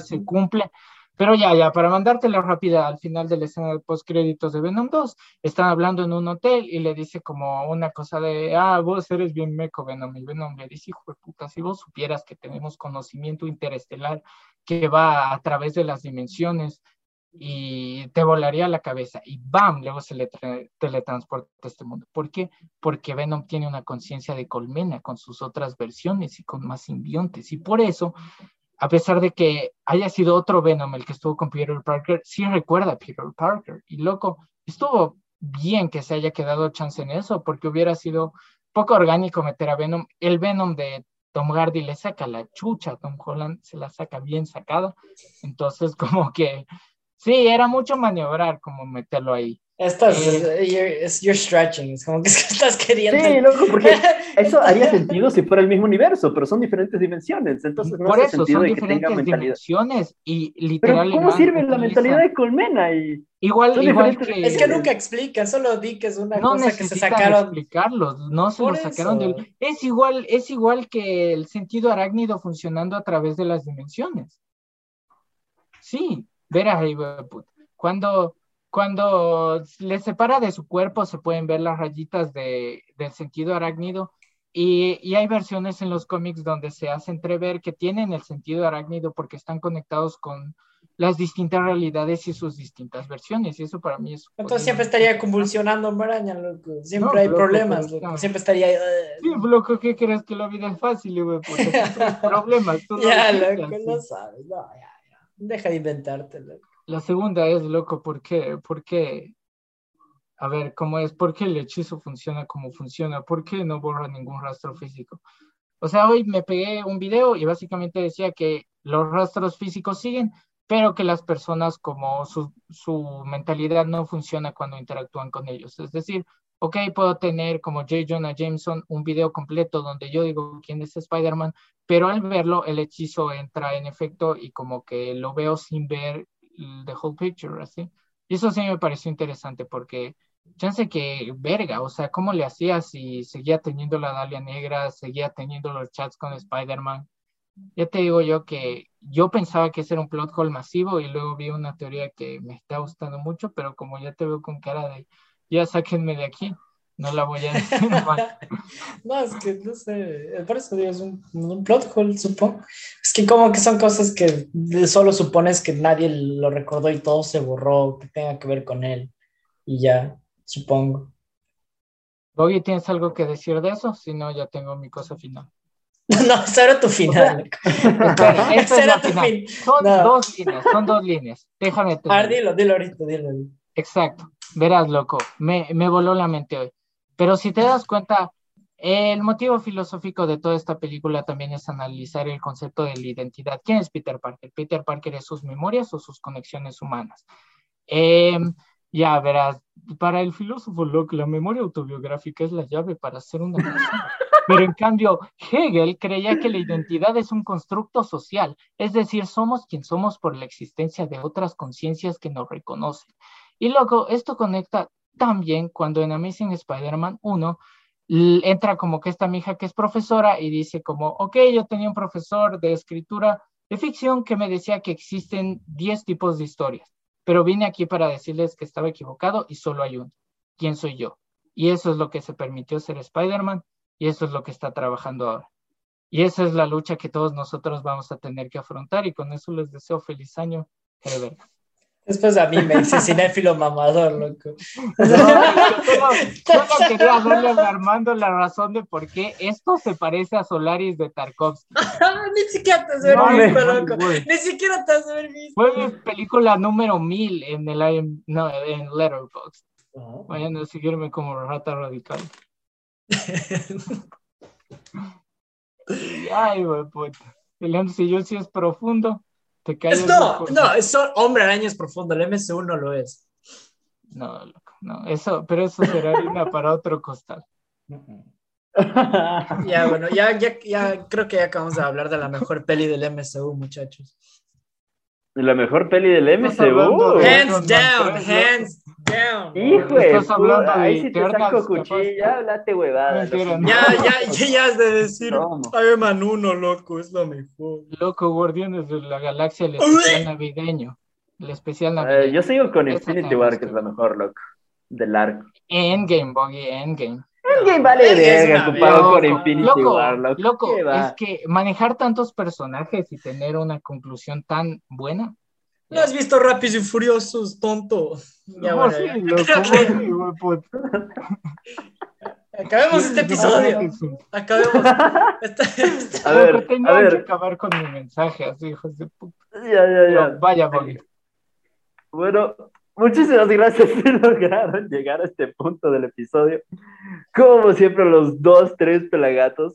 se cumple. Pero ya, ya, para mandártela rápida al final de la escena de postcréditos de Venom 2, están hablando en un hotel y le dice como una cosa de, ah, vos eres bien meco, Venom. Y Venom le dice, hijo de puta, si vos supieras que tenemos conocimiento interestelar que va a través de las dimensiones y te volaría la cabeza y ¡bam! Luego se le teletransporta a este mundo. ¿Por qué? Porque Venom tiene una conciencia de colmena con sus otras versiones y con más simbiontes y por eso a pesar de que haya sido otro Venom el que estuvo con Peter Parker, sí recuerda a Peter Parker. Y loco, estuvo bien que se haya quedado chance en eso, porque hubiera sido poco orgánico meter a Venom. El Venom de Tom Hardy le saca la chucha, Tom Holland se la saca bien sacada. Entonces, [LAUGHS] como que sí, era mucho maniobrar como meterlo ahí. Estás, Eh, you're, es- you're stretching, es como que [LAUGHS] estás queriendo. Sí, loco, porque [LAUGHS] eso haría sentido si fuera el mismo universo, pero son diferentes dimensiones, entonces no Por hace eso sentido son de que tenga diferentes mentalidad. dimensiones y Pero literal. el ¿cómo sirve la mentalidad de Colmena? Y Igual, que. Es que nunca explican, solo di que es una no cosa que se necesitan sacaron. explicarlos, no se lo sacaron del... Es igual, es igual que el sentido arácnido funcionando a través de las dimensiones. Sí, verás ahí. Cuando, cuando le separa de su cuerpo se pueden ver las rayitas de, del sentido arácnido y, y hay versiones en los cómics donde se hace entrever que tienen el sentido arácnido porque están conectados con las distintas realidades y sus distintas versiones y eso para mí es... Entonces siempre estaría convulsionando Maraña, loco. Siempre No, hay loco, problemas, pero loco. Siempre estaría ahí. Sí, loco, ¿qué crees que la vida es fácil, güey? Siempre hay [LAUGHS] problemas. tú no ya, lo loco, no sabes. No, ya. Deja de inventarte, loco. La segunda es, loco, ¿por qué? ¿Por qué? A ver, ¿cómo es? ¿Por qué el hechizo funciona como funciona? ¿Por qué no borra ningún rastro físico? O sea, hoy me pegué un video y básicamente decía que los rastros físicos siguen, pero que las personas como su, su mentalidad no funciona cuando interactúan con ellos. Es decir, ok, puedo tener como J. Jonah Jameson un video completo donde yo digo quién es Spider-Man, pero al verlo el hechizo entra en efecto y como que lo veo sin ver the whole picture, así. Y eso sí me pareció interesante porque chance que verga, o sea, ¿cómo le hacía si seguía teniendo la Dalia Negra, seguía teniendo los chats con Spider-Man? Ya te digo yo que yo pensaba que ese era un plot hole masivo y luego vi una teoría que me está gustando mucho, pero como ya te veo con cara de ya sáquenme de aquí, no la voy a [LAUGHS] decir mal. No, es que no sé. Por eso digo, es un, un plot hole, supongo. Es que como que son cosas que solo supones que nadie lo recordó y todo se borró, que tenga que ver con él. Y ya, supongo. Boggy, ¿tienes algo que decir de eso? Si no, ya tengo mi cosa final. [LAUGHS] No, era tu final. [LAUGHS] loco. Espera, esta Ese es la era tu final. fin. Son No. dos líneas, son dos líneas. Déjame A ver, terminar. dilo, dilo ahorita, dilo. dilo. Exacto. Verás, loco, me, me voló la mente hoy. Pero si te das cuenta, el motivo filosófico de toda esta película también es analizar el concepto de la identidad. ¿Quién es Peter Parker? Peter Parker es sus memorias o sus conexiones humanas. Em, ya verás, para el filósofo Locke, la memoria autobiográfica es la llave para ser una persona. Pero en cambio, Hegel creía que la identidad es un constructo social, es decir, somos quien somos por la existencia de otras conciencias que nos reconocen. Y luego, esto conecta también cuando en Amazing Spider-Man 1 l- entra como que esta mija que es profesora y dice como, ok, yo tenía un profesor de escritura de ficción que me decía que existen 10 tipos de historias, pero vine aquí para decirles que estaba equivocado y solo hay uno. ¿Quién soy yo? Y eso es lo que se permitió ser Spider-Man y eso es lo que está trabajando ahora. Y esa es la lucha que todos nosotros vamos a tener que afrontar y con eso les deseo feliz año. Verga. Después a mí me dice cinéfilo mamador, loco. [LAUGHS] No, yo solo, solo quería darle a Armando la razón de por qué esto se parece a Solaris de Tarkovsky. [LAUGHS] Ni siquiera te has No, visto, loco. Ni siquiera te has visto. Fue mi película número mil en el IM no, en Letterboxd. Vayan a seguirme como Rata Radical. [LAUGHS] Ay, güey, puta. El MCU sí es profundo. Te callas. No, no, es so- Hombre Araña es profundo, el MCU no lo es. No, loco, no. Eso, pero eso será harina para otro costal. [LAUGHS] Ya, bueno, ya, ya, ya creo que ya acabamos de hablar de la mejor peli del MCU, muchachos. La mejor peli del MCU. Hands down, hands down. Hijo de Estás hablando de ahí sí te saco capaz. cuchilla, háblate huevada. No. Ya, ya, ya, ya has de decir ¿Cómo? Iron Man 1, loco, es lo mejor. Loco, Guardianes de la Galaxia, el especial navideño. El especial navideño. Eh, yo sigo con Infinity War, que es la mejor, loco. Del arco. Endgame, Boggy, Endgame. Endgame vale verga comparado Loco, con Infinity loco, War, loco. loco, es que manejar tantos personajes y tener una conclusión tan buena. ¿No has visto Rápidos y Furiosos, tonto? Ya, No, bueno, sí, ya. que-. Acabemos este episodio. Acabemos. A ver, a que ver. acabar con mi mensaje, así, hijos de puta. Ya, ya, ya. Pero Vaya, Boggy. Bueno, muchísimas gracias si [LAUGHS] lograron llegar a este punto del episodio. Como siempre, los dos, tres pelagatos.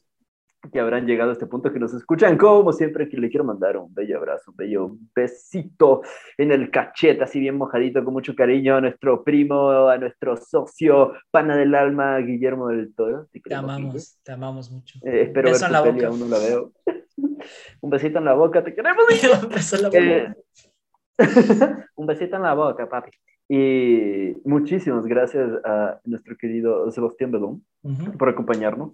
Que habrán llegado a este punto, que nos escuchan, como siempre, que le quiero mandar un bello abrazo, un bello besito en el cachete, así bien mojadito, con mucho cariño a nuestro primo, a nuestro socio, pana del alma, Guillermo del Toro. Te, amamos, te amamos mucho. Eh, espero ver la peli, aún no la veo. [LAUGHS] un besito en la boca, te queremos. [LAUGHS] un besito en la boca. Eh, [LAUGHS] un besito en la boca, papi. Y muchísimas gracias a nuestro querido Sebastián Bedón por acompañarnos.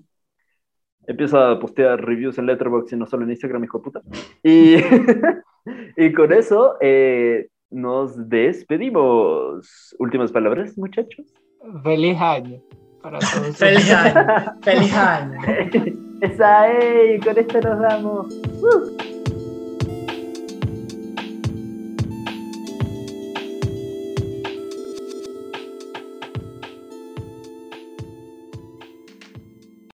Empieza a postear reviews en Letterboxd y no solo en Instagram, hijo de puta. Y, [LAUGHS] y con eso eh, nos despedimos. Últimas palabras, muchachos. Feliz año para todos. [LAUGHS] Feliz año. Feliz año. [LAUGHS] Esa, ey, con esto nos damos. Uh.